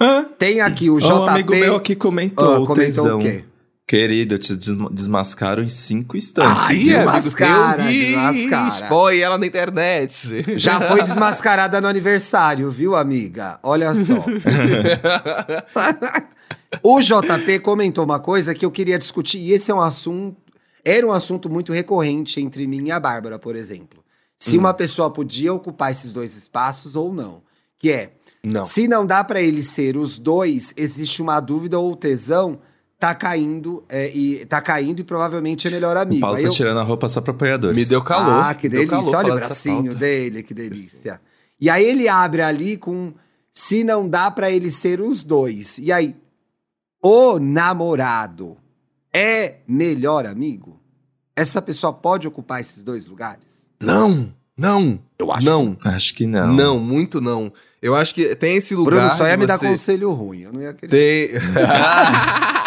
Hã? Tem aqui o JP. Um amigo meu aqui comentou, Ah, o comentou tesão. o quê? Querido, eu te desma- desmascaro em cinco instantes. Ai, desmascara, amigo teu, desmascara. Expõe ela na internet. Já foi desmascarada no aniversário, viu, amiga? Olha só. o JP comentou uma coisa que eu queria discutir, e esse é um assunto. Era um assunto muito recorrente entre mim e a Bárbara, por exemplo. Se Hum. uma pessoa podia ocupar esses dois espaços ou não. Que é, Não. se não dá pra ele ser os dois, existe uma dúvida ou tesão tá caindo é, e tá caindo e provavelmente é melhor O amigo. Paulo Aí tá eu- tirando a roupa só pra apoiadores. Me deu calor. ah, que Deu delícia. calor Olha o bracinho dele, que delícia. E aí ele abre ali com se não dá pra ele ser os dois. E aí, o namorado é melhor amigo? Essa pessoa pode ocupar esses dois lugares? Não, não. Eu acho Não. Acho que não. Não, muito não. Eu acho que tem esse lugar. Bruno só ia me dar você- conselho ruim. Eu não ia querer. Tem.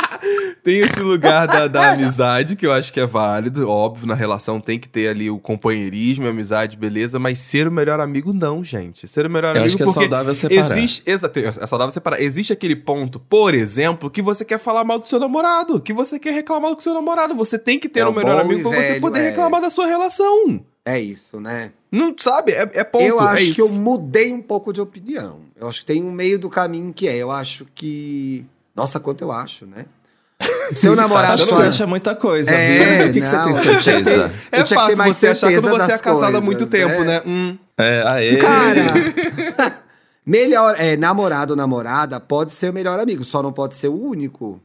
tem esse lugar da, da amizade que eu acho que é válido. Óbvio, na relação tem que ter ali o companheirismo, a amizade, beleza. Mas ser o melhor amigo, não, gente. Ser o melhor Eu amigo acho que é saudável separar. Existe, exato, é saudável separar. Existe aquele ponto, por exemplo, que você quer falar mal do seu namorado, que você quer reclamar do seu namorado. Você tem que ter É o o melhor amigo pra você poder é. reclamar da sua relação. É isso, né? Não sabe? É, é ponto. eu é acho isso. que eu mudei um pouco de opinião. Eu acho que tem um meio do caminho que é. Eu acho que. Nossa, quanto eu acho, né? Seu namorado. Você acha muita coisa, É, viu? O que, que você tem certeza? É eu fácil mais você achar quando você é casado há muito coisas, tempo, né? né? Hum. É, aê. Cara, melhor, é, namorado ou namorada pode ser o melhor amigo, só não pode ser o único,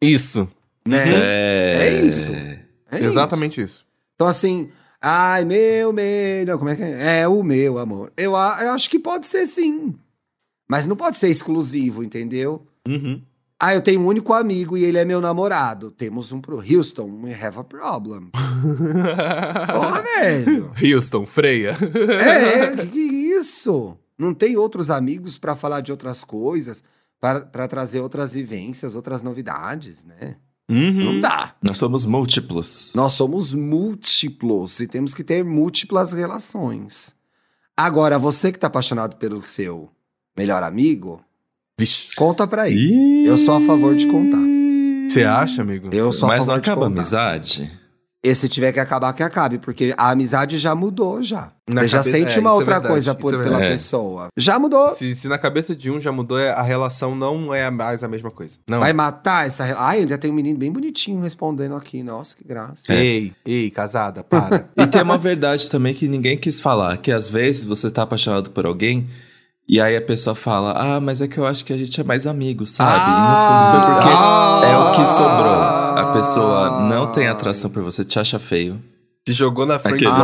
Isso. né? É... É isso. É isso. Exatamente isso. Então assim, ai, meu, meu, não, como é que é? É o meu amor. Eu, eu acho que pode ser sim, mas não pode ser exclusivo, entendeu? Uhum. Ah, eu tenho um único amigo e ele é meu namorado. Temos um pro Houston, we have a problem. Porra, velho. Houston, freia. É, que, que isso? Não tem outros amigos pra falar de outras coisas, pra pra trazer outras vivências, outras novidades, né? Uhum. Não dá. Nós somos múltiplos. Nós somos múltiplos e temos que ter múltiplas relações. Agora, você que tá apaixonado pelo seu melhor amigo, Vixe. conta pra ele. Ih. Eu sou a favor de contar. Você acha, amigo? Eu sou a Mas não favor de acaba a contar. amizade? E se tiver que acabar, que acabe, porque a amizade já mudou já. Na Você já cabeça- sente é, uma é outra verdade, coisa por, é pela pessoa. Já mudou. Se, se na cabeça de um já mudou, é- a relação não é mais a mesma coisa. Não. Vai matar essa relação. Ai, ainda tem um menino bem bonitinho respondendo aqui. Nossa, que graça. Ei, ei, casada, para. E tem uma verdade também que ninguém quis falar, que às vezes você tá apaixonado por alguém e aí a pessoa fala, ah, mas é que eu acho que a gente é mais amigos, sabe? e no fundo foi porque Ah! é o que sobrou. A pessoa não tem atração por você, te acha feio. Te jogou na friend zone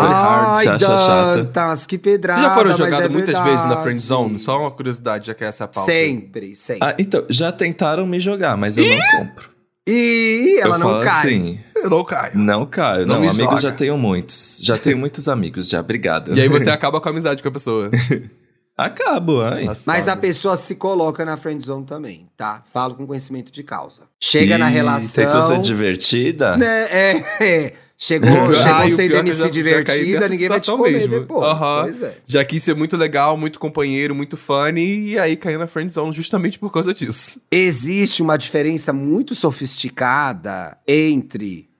Te acha chata? Dantas, que pedrada. Vocês já foram jogados é muitas verdade. vezes na friend zone? Só uma curiosidade, já que é essa pauta. Sempre, sempre. Ah, então, já tentaram me jogar, mas eu não compro. E ela eu não cai. assim, Eu não caio. não caio. Não Não, amigos joga. já tenho muitos. Já tenho muitos amigos, já. Obrigado. E aí você acaba com a amizade com a pessoa. Acabo, ai. Mas a pessoa se coloca na friend zone também, tá? Falo com conhecimento de causa. Chega na Ih, relação. Tentou ser divertida? né, é, é. Chegou, Ah, chegou o sem pior é que eu MC já- caí divertida, ninguém vai te comer mesmo. depois. É. Já quis ser muito legal, muito companheiro, muito funny, e aí caiu na friend zone justamente por causa disso. Existe uma diferença muito sofisticada entre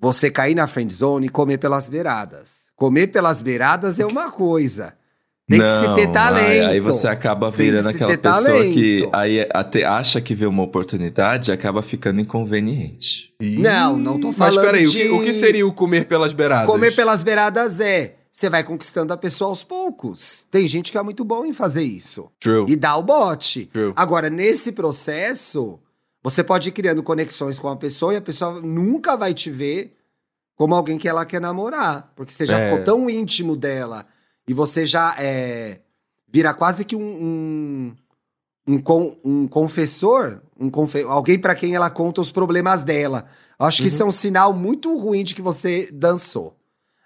você cair na friend zone e comer pelas beiradas. Comer pelas beiradas é uma coisa. Tem que se ter Não, talento. Aí, aí você acaba virando aquela pessoa talento. que aí até acha que vê uma oportunidade e acaba ficando inconveniente. Não, não tô Mas falando peraí, o de... que, o que seria o comer pelas beiradas? Comer pelas beiradas é... Você vai conquistando a pessoa aos poucos. Tem gente que é muito bom em fazer isso. True. E dá o bote. True. Agora, nesse processo, você pode ir criando conexões com a pessoa e a pessoa nunca vai te ver como alguém que ela quer namorar. Porque você já É. ficou tão íntimo dela e você já é, vira quase que um, um, um, con- um confessor, um confe- alguém pra quem ela conta os problemas dela. Acho que isso é um sinal muito ruim de que você dançou.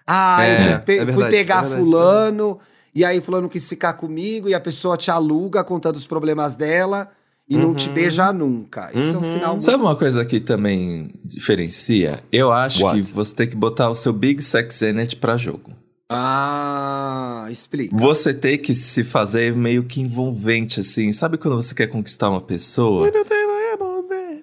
Ah, É, eu fui, pe- é fui verdade, pegar é verdade. fulano, e aí fulano quis ficar comigo, e a pessoa te aluga contando os problemas dela e não te Uhum. beija nunca. Isso é um Uhum. sinal muito Sabe uma coisa que também diferencia? Eu acho What? que você tem que botar o seu Big Sex Energy pra jogo. Ah, explica. Você tem que se fazer meio que envolvente, assim. Sabe quando você quer conquistar uma pessoa?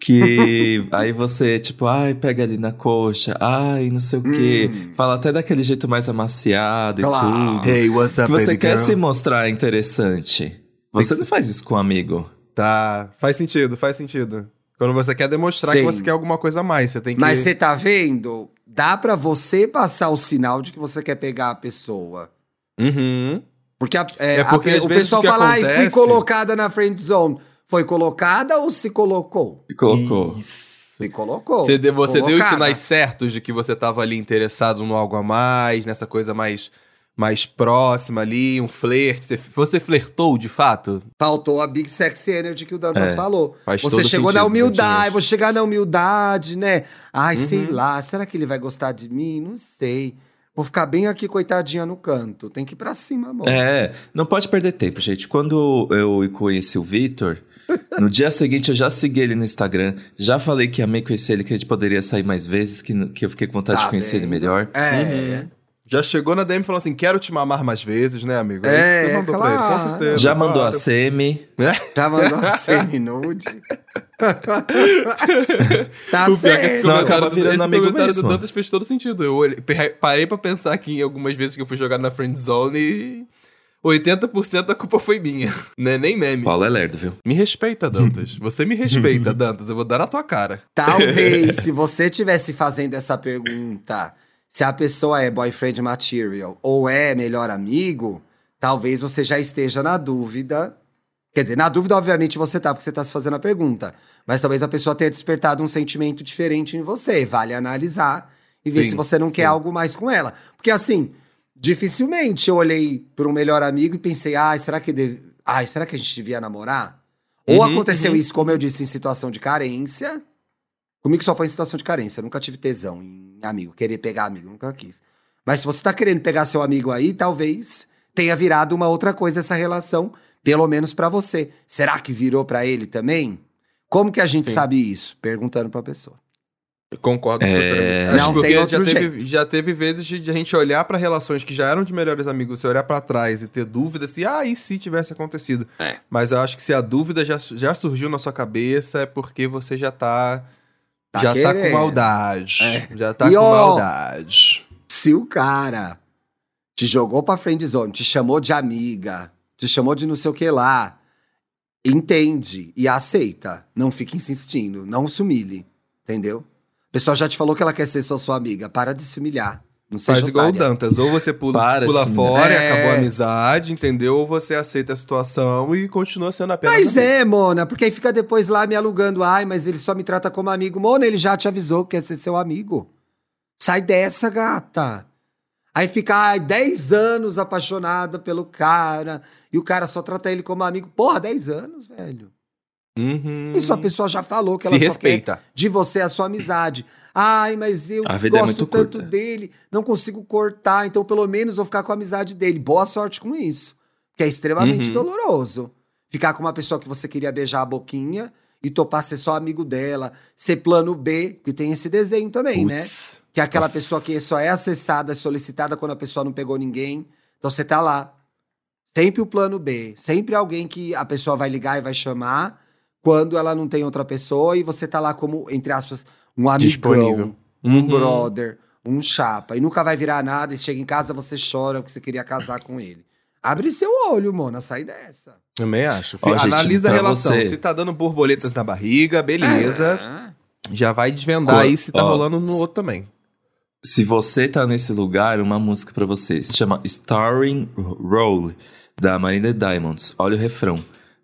Que aí você, tipo, ai, pega ali na coxa, ai, não sei o quê. Hum. Fala até daquele jeito mais amaciado Claro. e tudo. Hey, what's que você quer se mostrar interessante. Você que não faz isso com um amigo. Tá, faz sentido, faz sentido. Quando você quer demonstrar que Sim. você quer alguma coisa a mais, você tem que... Mas você tá vendo? Dá pra você passar o sinal de que você quer pegar a pessoa. Uhum. Porque, a- é, É porque a- o pessoal fala, ai, fui acontece- colocada na friend zone. Foi colocada ou se colocou? E colocou. Isso. Se colocou. Você, deu, você deu os sinais certos de que você tava ali interessado no algo a mais, nessa coisa mais, mais próxima ali, um flerte. Você, flertou de fato? Faltou a Big Sexy Energy que o Dantas É, falou. faz Você todo chegou sentido, na humildade, vou chegar na humildade, né? Ai, sei Uhum. lá, será que ele vai gostar de mim? Não sei. Vou ficar bem aqui, coitadinha, no canto. Tem que ir pra cima, amor. É, não pode perder tempo, gente. Quando eu conheci o Vitor, no dia seguinte eu já segui ele no Instagram, já falei que amei conhecer ele, que a gente poderia sair mais vezes, que, que eu fiquei com vontade Tá de conhecer ele vendo? melhor. É. Já chegou na DM e falou assim: quero te mamar mais vezes, né, amigo? É, isso que você mandou pra ele, claro. com certeza. Já mandou a claro. semi. Já mandou a semi-nude. tá O é certo. Senão comentário, acaba do, virando esse amigo comentário do mesmo. Dantas fez todo sentido. Eu olhei- parei pra pensar aqui em algumas vezes que eu fui jogar na friend zone e 80% da culpa foi minha. Não é nem meme. Paulo é lerdo, viu? Me respeita, Dantas. Você me respeita, Dantas. Eu vou dar na tua cara. Talvez, se você tivesse fazendo essa pergunta, se a pessoa é boyfriend material ou é melhor amigo, talvez você já esteja na dúvida. Quer dizer, na dúvida, obviamente, você tá, porque você tá se fazendo a pergunta. Mas talvez a pessoa tenha despertado um sentimento diferente em você. Vale analisar e ver Sim, se você não quer sim. algo mais com ela. Porque assim, dificilmente eu olhei para um melhor amigo e pensei, ai, será que deve... ai, será que a gente devia namorar? Ou Uhum, aconteceu uhum. isso, como eu disse, em situação de carência. Comigo só foi em situação de carência. Eu nunca tive tesão em amigo, querer pegar amigo, nunca quis. Mas se você tá querendo pegar seu amigo aí, talvez tenha virado uma outra coisa essa relação, pelo menos pra você. Será que virou pra ele também? Como que a gente Sim. sabe isso? Perguntando pra pessoa. Eu concordo É. super. Não porque tem já outro teve, já teve vezes de, de a gente olhar pra relações que já eram de melhores amigos, você olhar pra trás e ter dúvida se, ah, e se tivesse acontecido? É. Mas eu acho que se a dúvida já, já surgiu na sua cabeça, é porque você já tá. Tá já tá com querendo. maldade. É. Já tá E, com ó, maldade. Se o cara te jogou pra friend zone, te chamou de amiga, te chamou de não sei o que lá, entende e aceita. Não fique insistindo, não se humilhe, entendeu? A pessoa já te falou que ela quer ser só sua amiga, para de se humilhar. Não Faz igual o otária. Dantas. Ou você pula, Para pula se fora e É. acabou a amizade, entendeu? Ou você aceita a situação e continua sendo apenas. Mas amigo. é, Mona, porque aí fica depois lá me alugando. Ai, mas ele só me trata como amigo. Mona, ele já te avisou que quer ser seu amigo. Sai dessa, gata. Aí fica ai, 10 anos apaixonada pelo cara e o cara só trata ele como amigo. Porra, 10 anos, velho. Uhum. Isso a pessoa já falou que Se ela só respeita. de você a sua amizade. Ai, mas eu é gosto muito tanto curta. dele, não consigo cortar, então pelo menos vou ficar com a amizade dele. Boa sorte com isso. Que é extremamente Uhum. doloroso. Ficar com uma pessoa que você queria beijar a boquinha e topar ser só amigo dela, ser plano B, que tem esse desenho também, né? Putz. Que é aquela Nossa. pessoa que só é acessada, solicitada quando a pessoa não pegou ninguém. Então você tá lá. Sempre o plano B. Sempre alguém que a pessoa vai ligar e vai chamar quando ela não tem outra pessoa e você tá lá como, entre aspas, um amigão, Disponível. um Uhum. brother, um chapa. E nunca vai virar nada e chega em casa você chora porque você queria casar com ele. Abre seu olho, Mona, sai dessa. Também acho. Ó, gente, Analisa a pra relação. você- Se tá dando borboletas na barriga, beleza. É. Já vai desvendar aí se tá ó, rolando no outro também. Se você tá nesse lugar, uma música pra você. Se chama Starring Role, da Marina Diamonds. Olha o refrão.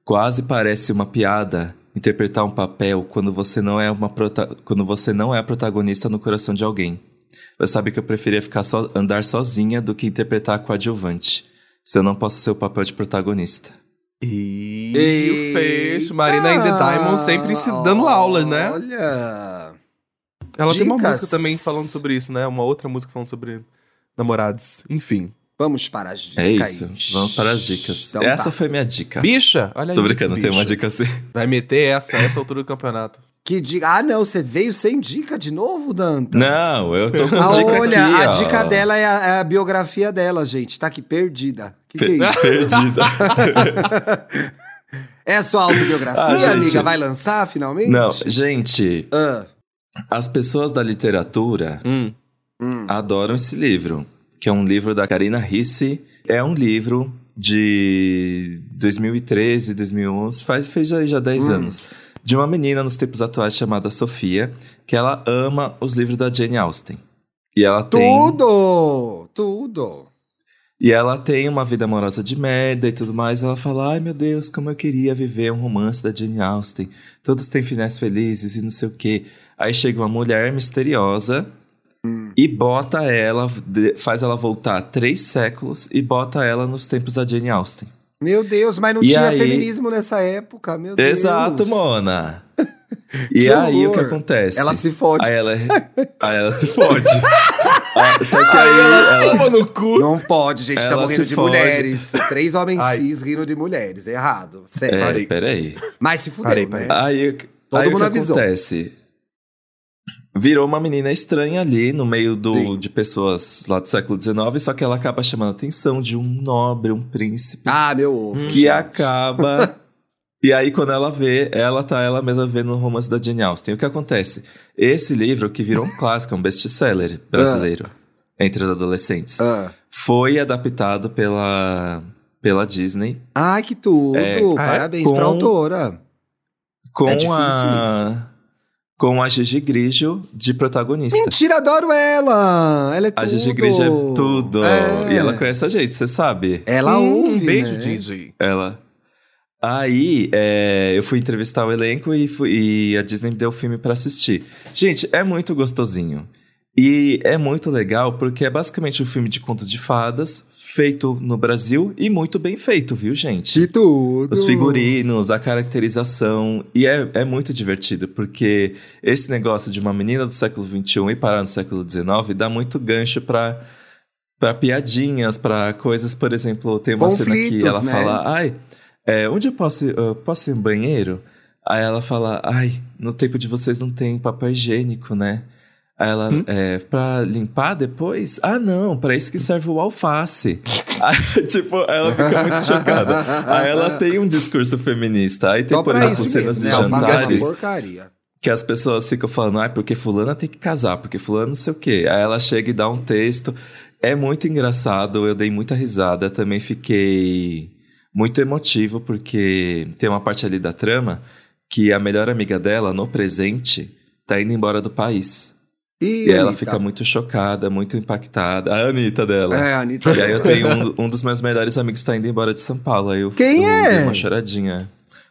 Quase parece uma piada interpretar um papel quando você não é uma prota- quando você não é a protagonista no coração de alguém. Você sabe que eu preferia ficar só andar sozinha do que interpretar a coadjuvante. Se eu não posso ser o papel de protagonista. Rio fez Marina and the Diamond sempre se dando aulas, né? Olha. Ela tem uma Dicas. música também falando sobre isso, né? Uma outra música falando sobre namorados. Enfim. Vamos para as dicas. É isso. Vamos para as dicas. Então essa tá. foi minha dica. Bicha, olha Tô isso, brincando, tem uma bicha. dica assim. Vai meter essa, essa altura do campeonato. Que dica? Ah, não, você veio sem dica de novo, Dantas? Não, eu tô com Ah, dica olha, aqui, a ó. dica dela é a, é a biografia dela, gente. Tá aqui perdida. Que que é Per- isso? Perdida. É a sua autobiografia, Ah, gente. amiga? Vai lançar finalmente? Não, gente, Ah, as pessoas da literatura Hum. hum. adoram esse livro, que é um livro da Karina Risse. É um livro de 2013, 2011, faz, fez aí já 10 Hum. anos. De uma menina nos tempos atuais chamada Sofia, que ela ama os livros da Jane Austen. E ela tem Tudo! Tudo! E ela tem uma vida amorosa de merda e tudo mais. Ela fala: Ai meu Deus, como eu queria viver um romance da Jane Austen. Todos têm finais felizes e não sei o quê. Aí chega uma mulher misteriosa e bota ela, faz ela voltar três séculos e bota ela nos tempos da Jane Austen. Meu Deus, mas não E tinha aí- feminismo nessa época, meu Deus. Exato, Mona. E Que aí o que acontece? Ela se fode. Aí ela, aí ela se fode. Ah, Só que aí ela, Toma no cu! Não pode, gente, tá Ela morrendo se de fode. mulheres. Três homens Ai. cis rindo de mulheres. Errado. Sério. É, peraí. Mas se fudeu, Parei, né? Aí, Todo aí mundo o que avisou. acontece? Virou uma menina estranha ali no meio do, Sim. de pessoas lá do século XIX, só que ela acaba chamando a atenção de um nobre, um príncipe, Ah, meu ovo. que acaba. e aí, quando ela vê, ela tá ela mesma vendo o romance da Jane Austen. O que acontece? Esse livro, que virou um clássico, um best-seller brasileiro entre os adolescentes, Ah. foi adaptado pela, pela Disney Ai, que tudo. É, Parabéns com- pra autora. com É a. Com a Gigi Grigio de protagonista. Mentira, adoro ela. Ela é tudo. A Gigi Grigio é tudo. É. E ela conhece a gente, você sabe? Ela ouve, um beijo, né? DJ. Ela. Aí, é, eu fui entrevistar o elenco e, fui- e a Disney me deu o filme pra assistir. Gente, é muito gostosinho. E é muito legal porque é basicamente um filme de conto de fadas, feito no Brasil e muito bem feito, viu, gente? Que tudo. Os figurinos, a caracterização. E é, é muito divertido, porque esse negócio de uma menina do século XXI e parar no século XIX dá muito gancho pra, pra piadinhas, pra coisas, por exemplo, tem uma cena que Conflitos, ela né? fala, ai, é, onde eu posso, eu posso ir no banheiro? Aí ela fala, ai, no tempo de vocês não tem papel higiênico, né? Aí ela, Hum? é, pra limpar depois? Ah, não, pra isso que serve o alface. Aí, tipo, ela fica muito chocada. Aí ela tem um discurso feminista. Aí tem, Só por exemplo, cenas mesmo, de né? É uma jantares porcaria. que as pessoas ficam falando, ah, porque fulana tem que casar, porque fulano não sei o quê. Aí ela chega e dá um texto. É muito engraçado, eu dei muita risada. Também fiquei muito emotivo, porque tem uma parte ali da trama que a melhor amiga dela, no presente, tá indo embora do país. E, E ela fica muito chocada, muito impactada. A Anitta dela. É, a Anitta. E aí eu tenho um, um dos meus melhores amigos tá indo embora de São Paulo. Aí eu, Quem eu é? dei uma choradinha.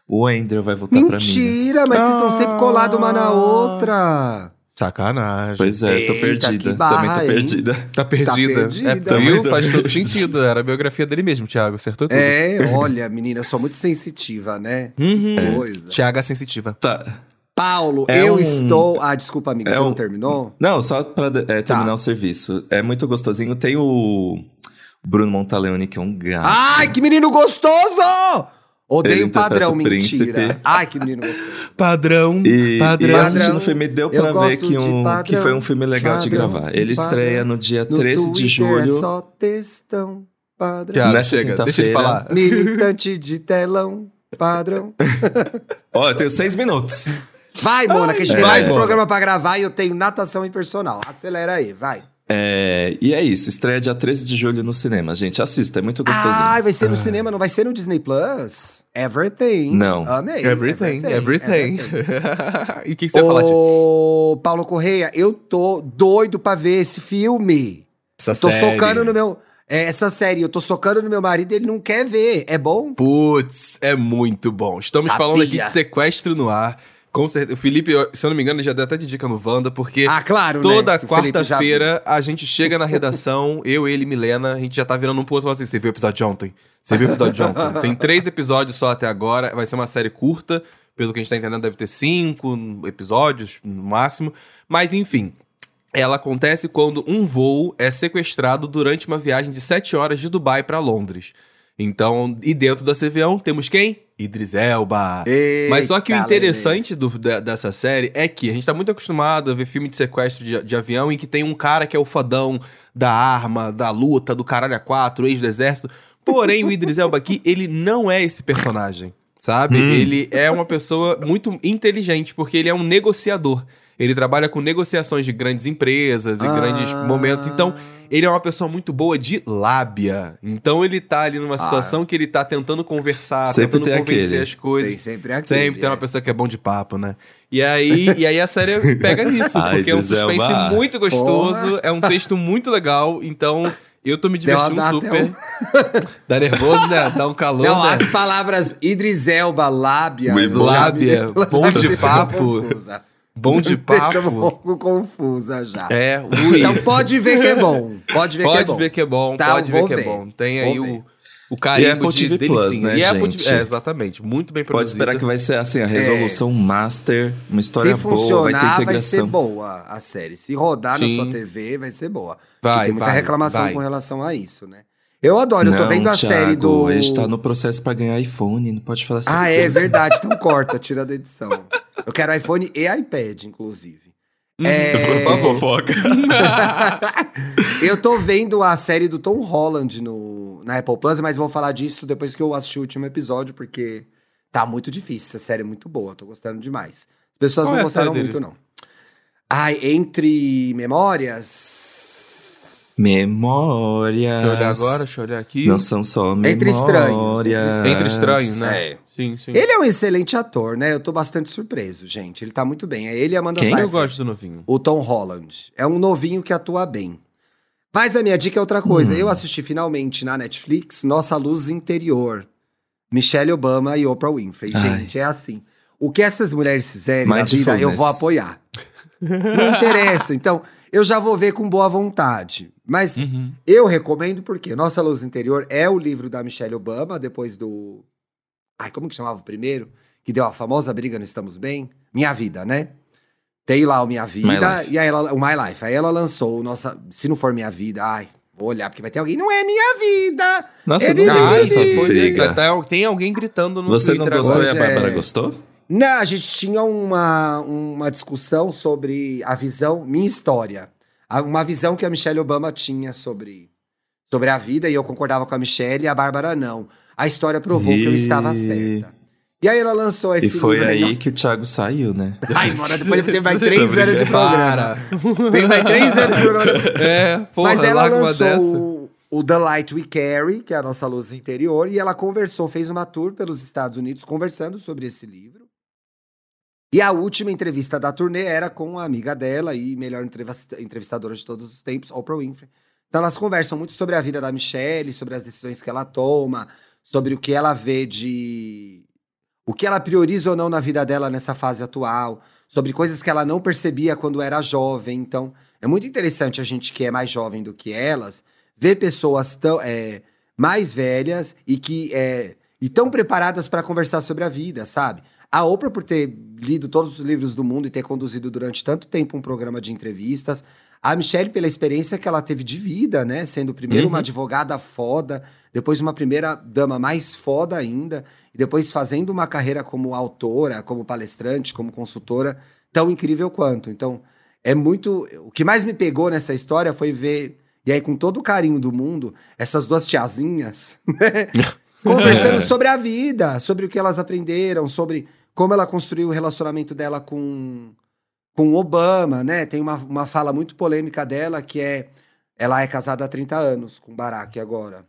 O Andrew vai voltar pra Minas. Mentira, mas vocês estão sempre colados uma na outra. Sacanagem. Pois é, tô Eita, perdida. que barra, Também tô hein? perdida. Tá perdida. perdida. É, viu? Faz todo perdida. sentido. Era a biografia dele mesmo, Thiago. Acertou tudo. É, olha, menina, eu sou muito sensitiva, né? Uhum. Coisa. Thiago é sensitiva. Tá. Paulo, É eu um- estou. Ah, desculpa, amigo, É você um- não terminou? Não, só pra é, terminar Tá. o serviço. É muito gostosinho. Tem o Bruno Montaleone, que é um gato. Ai, que menino gostoso! Odeio padrão, mentira. príncipe. Ai, que menino gostoso. Padrão. E, padrão. e assistindo o filme deu Eu pra ver que, de um, padrão, que foi um filme legal de padrão, gravar. Ele padrão. estreia no dia No 13 de Twitter julho. É só textão, padrão. Nessa chega. Deixa ele falar. Militante de telão, padrão. Ó, eu tenho seis minutos. Vai, Mona, que a gente É. tem mais Vai, um programa pra gravar e eu tenho natação e personal. Acelera aí, vai. É, e é isso, estreia dia 13 de julho no cinema, gente. Assista, é muito gostosinho. Ah, vai ser no cinema, não vai ser no Disney Plus? Everything. Não. Amei. Everything, everything. e o que, que você ia falar, Thiago? Ô, Paulo Correia, eu tô doido pra ver esse filme. Essa Tô série. socando no meu. É, essa série, eu tô socando no meu marido e ele não quer ver. É bom? Putz, é muito bom. Estamos Sabia. falando aqui de Sequestro no Ar, Com certeza. O Felipe, se eu não me engano, ele já deu até de dica no Wanda, porque Ah, claro, né? toda o Felipe já quarta-feira a gente chega na redação, eu, ele e Milena, a gente já tá virando um pro outro e fala assim: você viu o episódio de ontem? Você viu o episódio de ontem? Tem três episódios só até agora, vai ser uma série curta, pelo que a gente tá entendendo, deve ter cinco episódios no máximo. Mas enfim. Ela acontece quando um voo é sequestrado durante uma viagem de sete horas de Dubai pra Londres. Então, e dentro desse avião temos quem? Idris Elba. Mas só que o Eita, interessante do- da- dessa série é que a gente tá muito acostumado a ver filme de sequestro de, de avião em que tem um cara que é o fodão da arma, da luta, do caralho a quatro, ex do exército. Porém, o Idris Elba aqui, ele não é esse personagem, sabe? Hum. Ele é uma pessoa muito inteligente, porque ele é um negociador. Ele trabalha com negociações de grandes empresas e Ah. grandes momentos. Então, ele é uma pessoa muito boa de lábia. Então, ele tá ali numa situação que ele tá tentando conversar, Sempre tentando tem convencer aquele. as coisas. Tem sempre aquele. Sempre tem uma é. pessoa que é bom de papo, né? E aí, e aí a série pega nisso, Ai, porque é um é suspense muito gostoso, é um texto muito legal, então eu tô me divertindo até super. um- Dá nervoso, né? Dá um calor, Não, né? as palavras Idris Elba, lábia. Lábia, já bom de papo. Bom de Deixa um papo. pouco confusa já. É, ui. Então pode ver que é bom. Pode ver que é pode bom. ver que é bom, Tá, pode ver que é bom. Tem aí ver. o, o carimbo E é Apple de TV Plus, né, E é Apple gente? TV- É, exatamente. Muito bem Pode produzido. esperar que vai ser assim, a resolução master, uma história Se boa, vai ter funcionar, vai, ser integração. boa a série. Se rodar na Sim. sua TV, vai ser boa. Vai, Porque tem muita vai, reclamação vai. com relação a isso, né? Eu adoro, eu tô Não, vendo a Thiago, série do. A gente tá no processo pra ganhar iPhone, não pode falar essas Ah, é coisas. verdade, então corta, tira da edição. Eu quero iPhone e iPad, inclusive. É, Uma fofoca. eu tô vendo a série do Tom Holland no, na Apple Plus, mas vou falar disso depois que eu assistir o último episódio, porque tá muito difícil. Essa série é muito boa, tô gostando demais. As pessoas Qual não é gostaram muito, não. Ai, entre memórias. Memórias. Deixa eu olhar agora, deixa eu olhar aqui. Não são só memórias. Entre estranhos, Entre estranhos, né? É. Sim, sim. Ele é um excelente ator, né? Eu tô bastante surpreso, gente. Ele tá muito bem. É ele e a Amanda Quem? Eu Seyfried. gosto do novinho. O Tom Holland. É um novinho que atua bem. Mas a minha dica é outra coisa. Eu assisti finalmente na Netflix Nossa Luz Interior. Michelle Obama e Oprah Winfrey. Ai. Gente, é assim. O que essas mulheres fizerem na vida, eu vou apoiar. Não interessa. Então, eu já vou ver com boa vontade. Mas Uhum. eu recomendo porque Nossa Luz Interior é o livro da Michelle Obama, depois do. Ai, como que chamava o primeiro? Que deu a famosa briga no Estamos Bem? Minha Vida, né? Tem lá o Minha Vida e aí ela, o My Life. Aí ela lançou o Nossa. Se não for Minha Vida, ai, vou olhar porque vai ter alguém. Não é Minha Vida! Nossa, É não Ah, essa briga. Tá- Tem alguém gritando no Você não Twitter gostou agora. e a Hoje é- Bárbara gostou? Não, a gente tinha uma, uma discussão sobre a visão, minha história. Uma visão que a Michelle Obama tinha sobre, sobre a vida, e eu concordava com a Michelle e a Bárbara não. A história provou que eu estava E- certa. E aí ela lançou E esse foi livro. aí que o Thiago saiu, né? Ai, mano, depois teve mais três anos de programa. Teve mais três anos de programa. É, porra, Mas ela lançou dessa. o, o The Light We Carry, que é a nossa luz interior, e ela conversou, fez uma tour pelos Estados Unidos conversando sobre esse livro. E a última entrevista da turnê era com a amiga dela e melhor entrevista- entrevistadora de todos os tempos, Oprah Winfrey. Então elas conversam muito sobre a vida da Michelle, sobre as decisões que ela toma, sobre o que ela vê de. O que ela prioriza ou não na vida dela nessa fase atual, sobre coisas que ela não percebia quando era jovem. Então, é muito interessante a gente que é mais jovem do que elas ver pessoas tão, é, mais velhas e que é, e tão preparadas para conversar sobre a vida, sabe? A Oprah, por ter lido todos os livros do mundo e ter conduzido durante tanto tempo um programa de entrevistas. A Michelle, pela experiência que ela teve de vida, né? Sendo primeiro uma Uhum. advogada foda, depois uma primeira dama mais foda ainda, e depois fazendo uma carreira como autora, como palestrante, como consultora, tão incrível quanto. Então, é muito. O que mais me pegou nessa história foi ver, e aí, com todo o carinho do mundo, essas duas tiazinhas, né? Conversando sobre a vida, sobre o que elas aprenderam, sobre como ela construiu o relacionamento dela com com Obama, né? Tem uma, uma fala muito polêmica dela que é ela é casada há 30 anos com o Barack agora.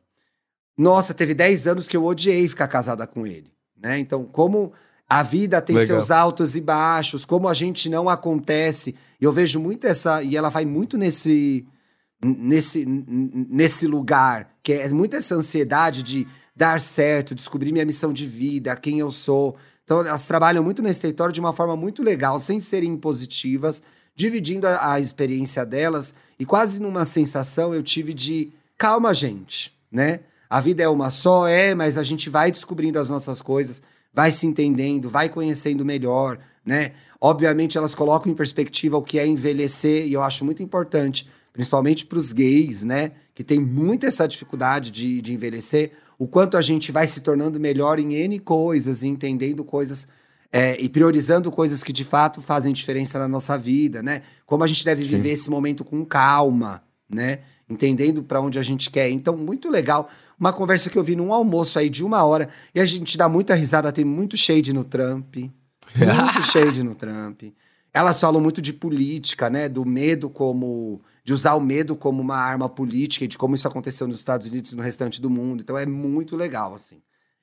Nossa, teve 10 anos que eu odiei ficar casada com ele, né? Então, como a vida tem Legal. seus altos e baixos, como a gente não acontece. E eu vejo muito essa e ela vai muito nesse nesse nesse lugar, que é muito essa ansiedade de dar certo, descobrir minha missão de vida, quem eu sou, Então, elas trabalham muito nesse território de uma forma muito legal, sem serem impositivas, dividindo a, a experiência delas. E quase numa sensação eu tive de calma, gente, né? A vida é uma só, é, mas a gente vai descobrindo as nossas coisas, vai se entendendo, vai conhecendo melhor, né? Obviamente, elas colocam em perspectiva o que é envelhecer, e eu acho muito importante, principalmente para os gays, né? Que tem muita essa dificuldade de, de envelhecer, o quanto a gente vai se tornando melhor em N coisas, e entendendo coisas é, e priorizando coisas que de fato fazem diferença na nossa vida, né? Como a gente deve Sim. viver esse momento com calma, né? Entendendo para onde a gente quer. Então, muito legal. Uma conversa que eu vi num almoço aí de uma hora e a gente dá muita risada, tem muito shade no Trump. Muito shade no Trump. Elas falam muito de política, né? Do medo como. De usar o medo como uma arma política e de como isso aconteceu nos Estados Unidos e no restante do mundo. Então é muito legal, assim.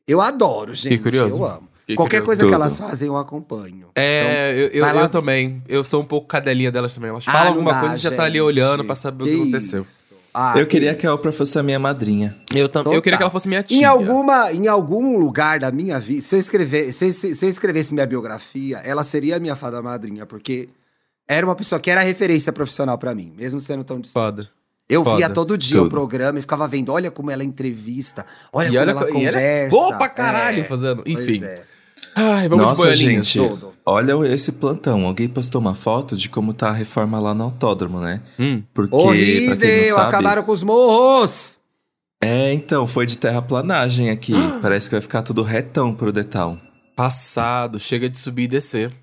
Eu adoro, gente. curioso. Eu amo. Fiquei Qualquer curioso. coisa que Tudo. elas fazem, eu acompanho. É, eu, eu, vai lá eu também. Eu sou um pouco cadelinha delas também. Elas Ah, falam alguma dá, coisa e já tá ali olhando pra saber o que aconteceu. isso. Ah, eu queria que a Oprah fosse a minha madrinha. Eu, tam... eu queria que ela fosse minha tia. Em, alguma, em algum lugar da minha vida, se eu, escrever, se, se- se eu escrevesse minha biografia, ela seria a minha fada madrinha, porque era uma pessoa que era referência profissional pra mim, mesmo sendo tão distante. Foda. Eu via foda. todo dia o Tudo. programa e ficava vendo, olha como ela entrevista, olha E como olha ela e ela é conversa. boa pra caralho É, fazendo. Enfim. é. Ai, vamos Nossa, gente, Tudo. olha esse plantão. Alguém postou uma foto de como tá a reforma lá no autódromo, né? Hum. Porque, pra quem Horrível, não sabe... acabaram com os morros! É, então, foi de terraplanagem aqui. Parece que vai ficar tudo retão pro Detal. Passado, chega de subir e descer.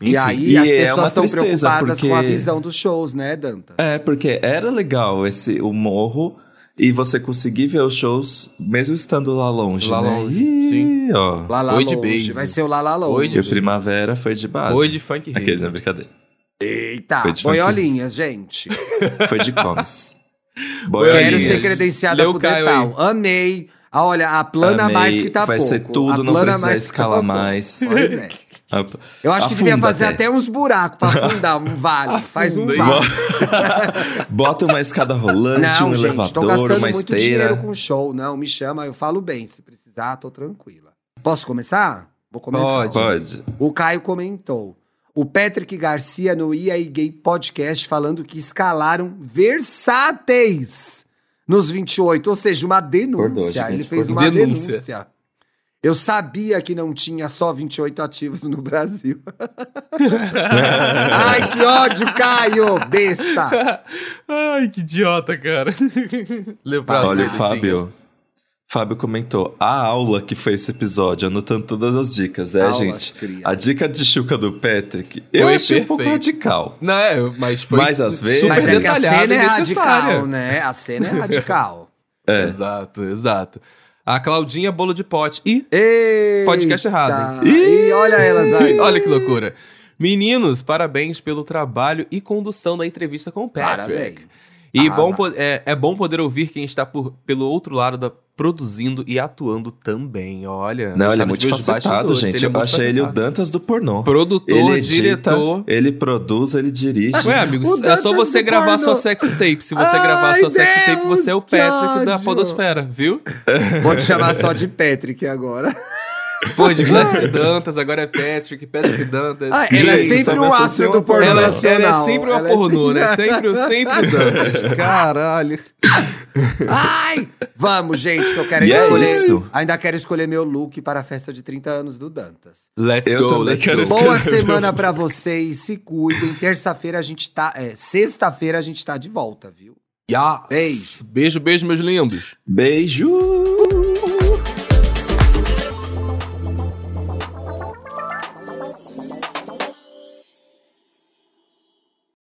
E Enfim. aí E as é pessoas estão preocupadas com a porque- visão dos shows, né, Danta? É, porque era legal esse o morro e você conseguir ver os shows mesmo estando lá longe, Lá né? longe, Ih, sim. ó. Lá lá Oi de longe, base. vai ser o lá lá longe. Oi de E o Primavera foi de base. Oi de funk Aquele, não, brincadeira. Eita, Foi de boiolinhas, gente. Foi de comes. Quero Boiolinhas. ser credenciada Leu pro Caio Detal. Amei. Ah, olha, a plana Amei. mais que tá Vai pouco. ser tudo, a não plana precisa escalar tá pouco. mais. Pois é. A- Eu acho que devia afunda fazer até uns buracos pra afundar um vale. Faz um Afunda, vale. Bota uma escada rolante, Não, um gente, tô elevador, gastando uma muito esteira. dinheiro com show. Não, me chama, eu falo bem. Se precisar, tô tranquila. Posso começar? Vou começar. Pode. Pode. O Caio comentou. O Patrick Garcia no IA e Gay Podcast falando que escalaram versáteis nos 28, ou seja, uma denúncia. Gigante, Ele fez uma Denúncia. denúncia. Eu sabia que não tinha só 28 ativos no Brasil. Ai, que ódio, Caio! Besta! Ai, que idiota, cara. Lembrar Olha Fábio. Fábio comentou a aula que foi esse episódio, anotando todas as dicas. É, Aulas, gente. cria. A dica de Chuca do Patrick, eu Foi achei um pouco perfeito. radical. Não, é, mas foi Mas às vezes- Mas é que a cena é radical, né? A cena é radical. É. Exato, exato. A Claudinha Bolo de Pote. E! Podcast errado, Ih, olha elas aí. olha que loucura. Meninos, parabéns pelo trabalho e condução da entrevista com o Patrick. Parabéns. E Arrasa. bom, é, é bom poder ouvir quem está por, pelo outro lado da produzindo e atuando também. Olha, Não, ele é muito facetado, bastidores, gente. ele é eu achei ele o. Dantas do pornô. Produtor, ele edita, diretor. ele produz, ele dirige. Ué, amigo, O é só você gravar pornô. sua sexy tape. Se você Ai, gravar sua sexy tape, Deus, você é o Patrick da. Podosfera, viu? Vou te chamar só de Patrick agora. Pô, de Glass de Dantas, agora é Patrick, Patrick Dantas. Ah, ela é sempre um ser astro uma do pornô. Ela, ela nacional. é sempre uma Ela é pornô, né? sempre- Sempre, sempre o Dantas. Caralho. Ai! Vamos, gente, que eu quero E é escolher. isso. Ainda quero escolher meu look para a festa de 30 anos do Dantas. Let's Eu go, let's quero go. escolher. Boa semana pra vocês, se cuidem. Terça-feira a gente tá. É, sexta-feira a gente tá de volta, viu? Yes. Beijo. Beijo, beijo, meus lindos. Beijo!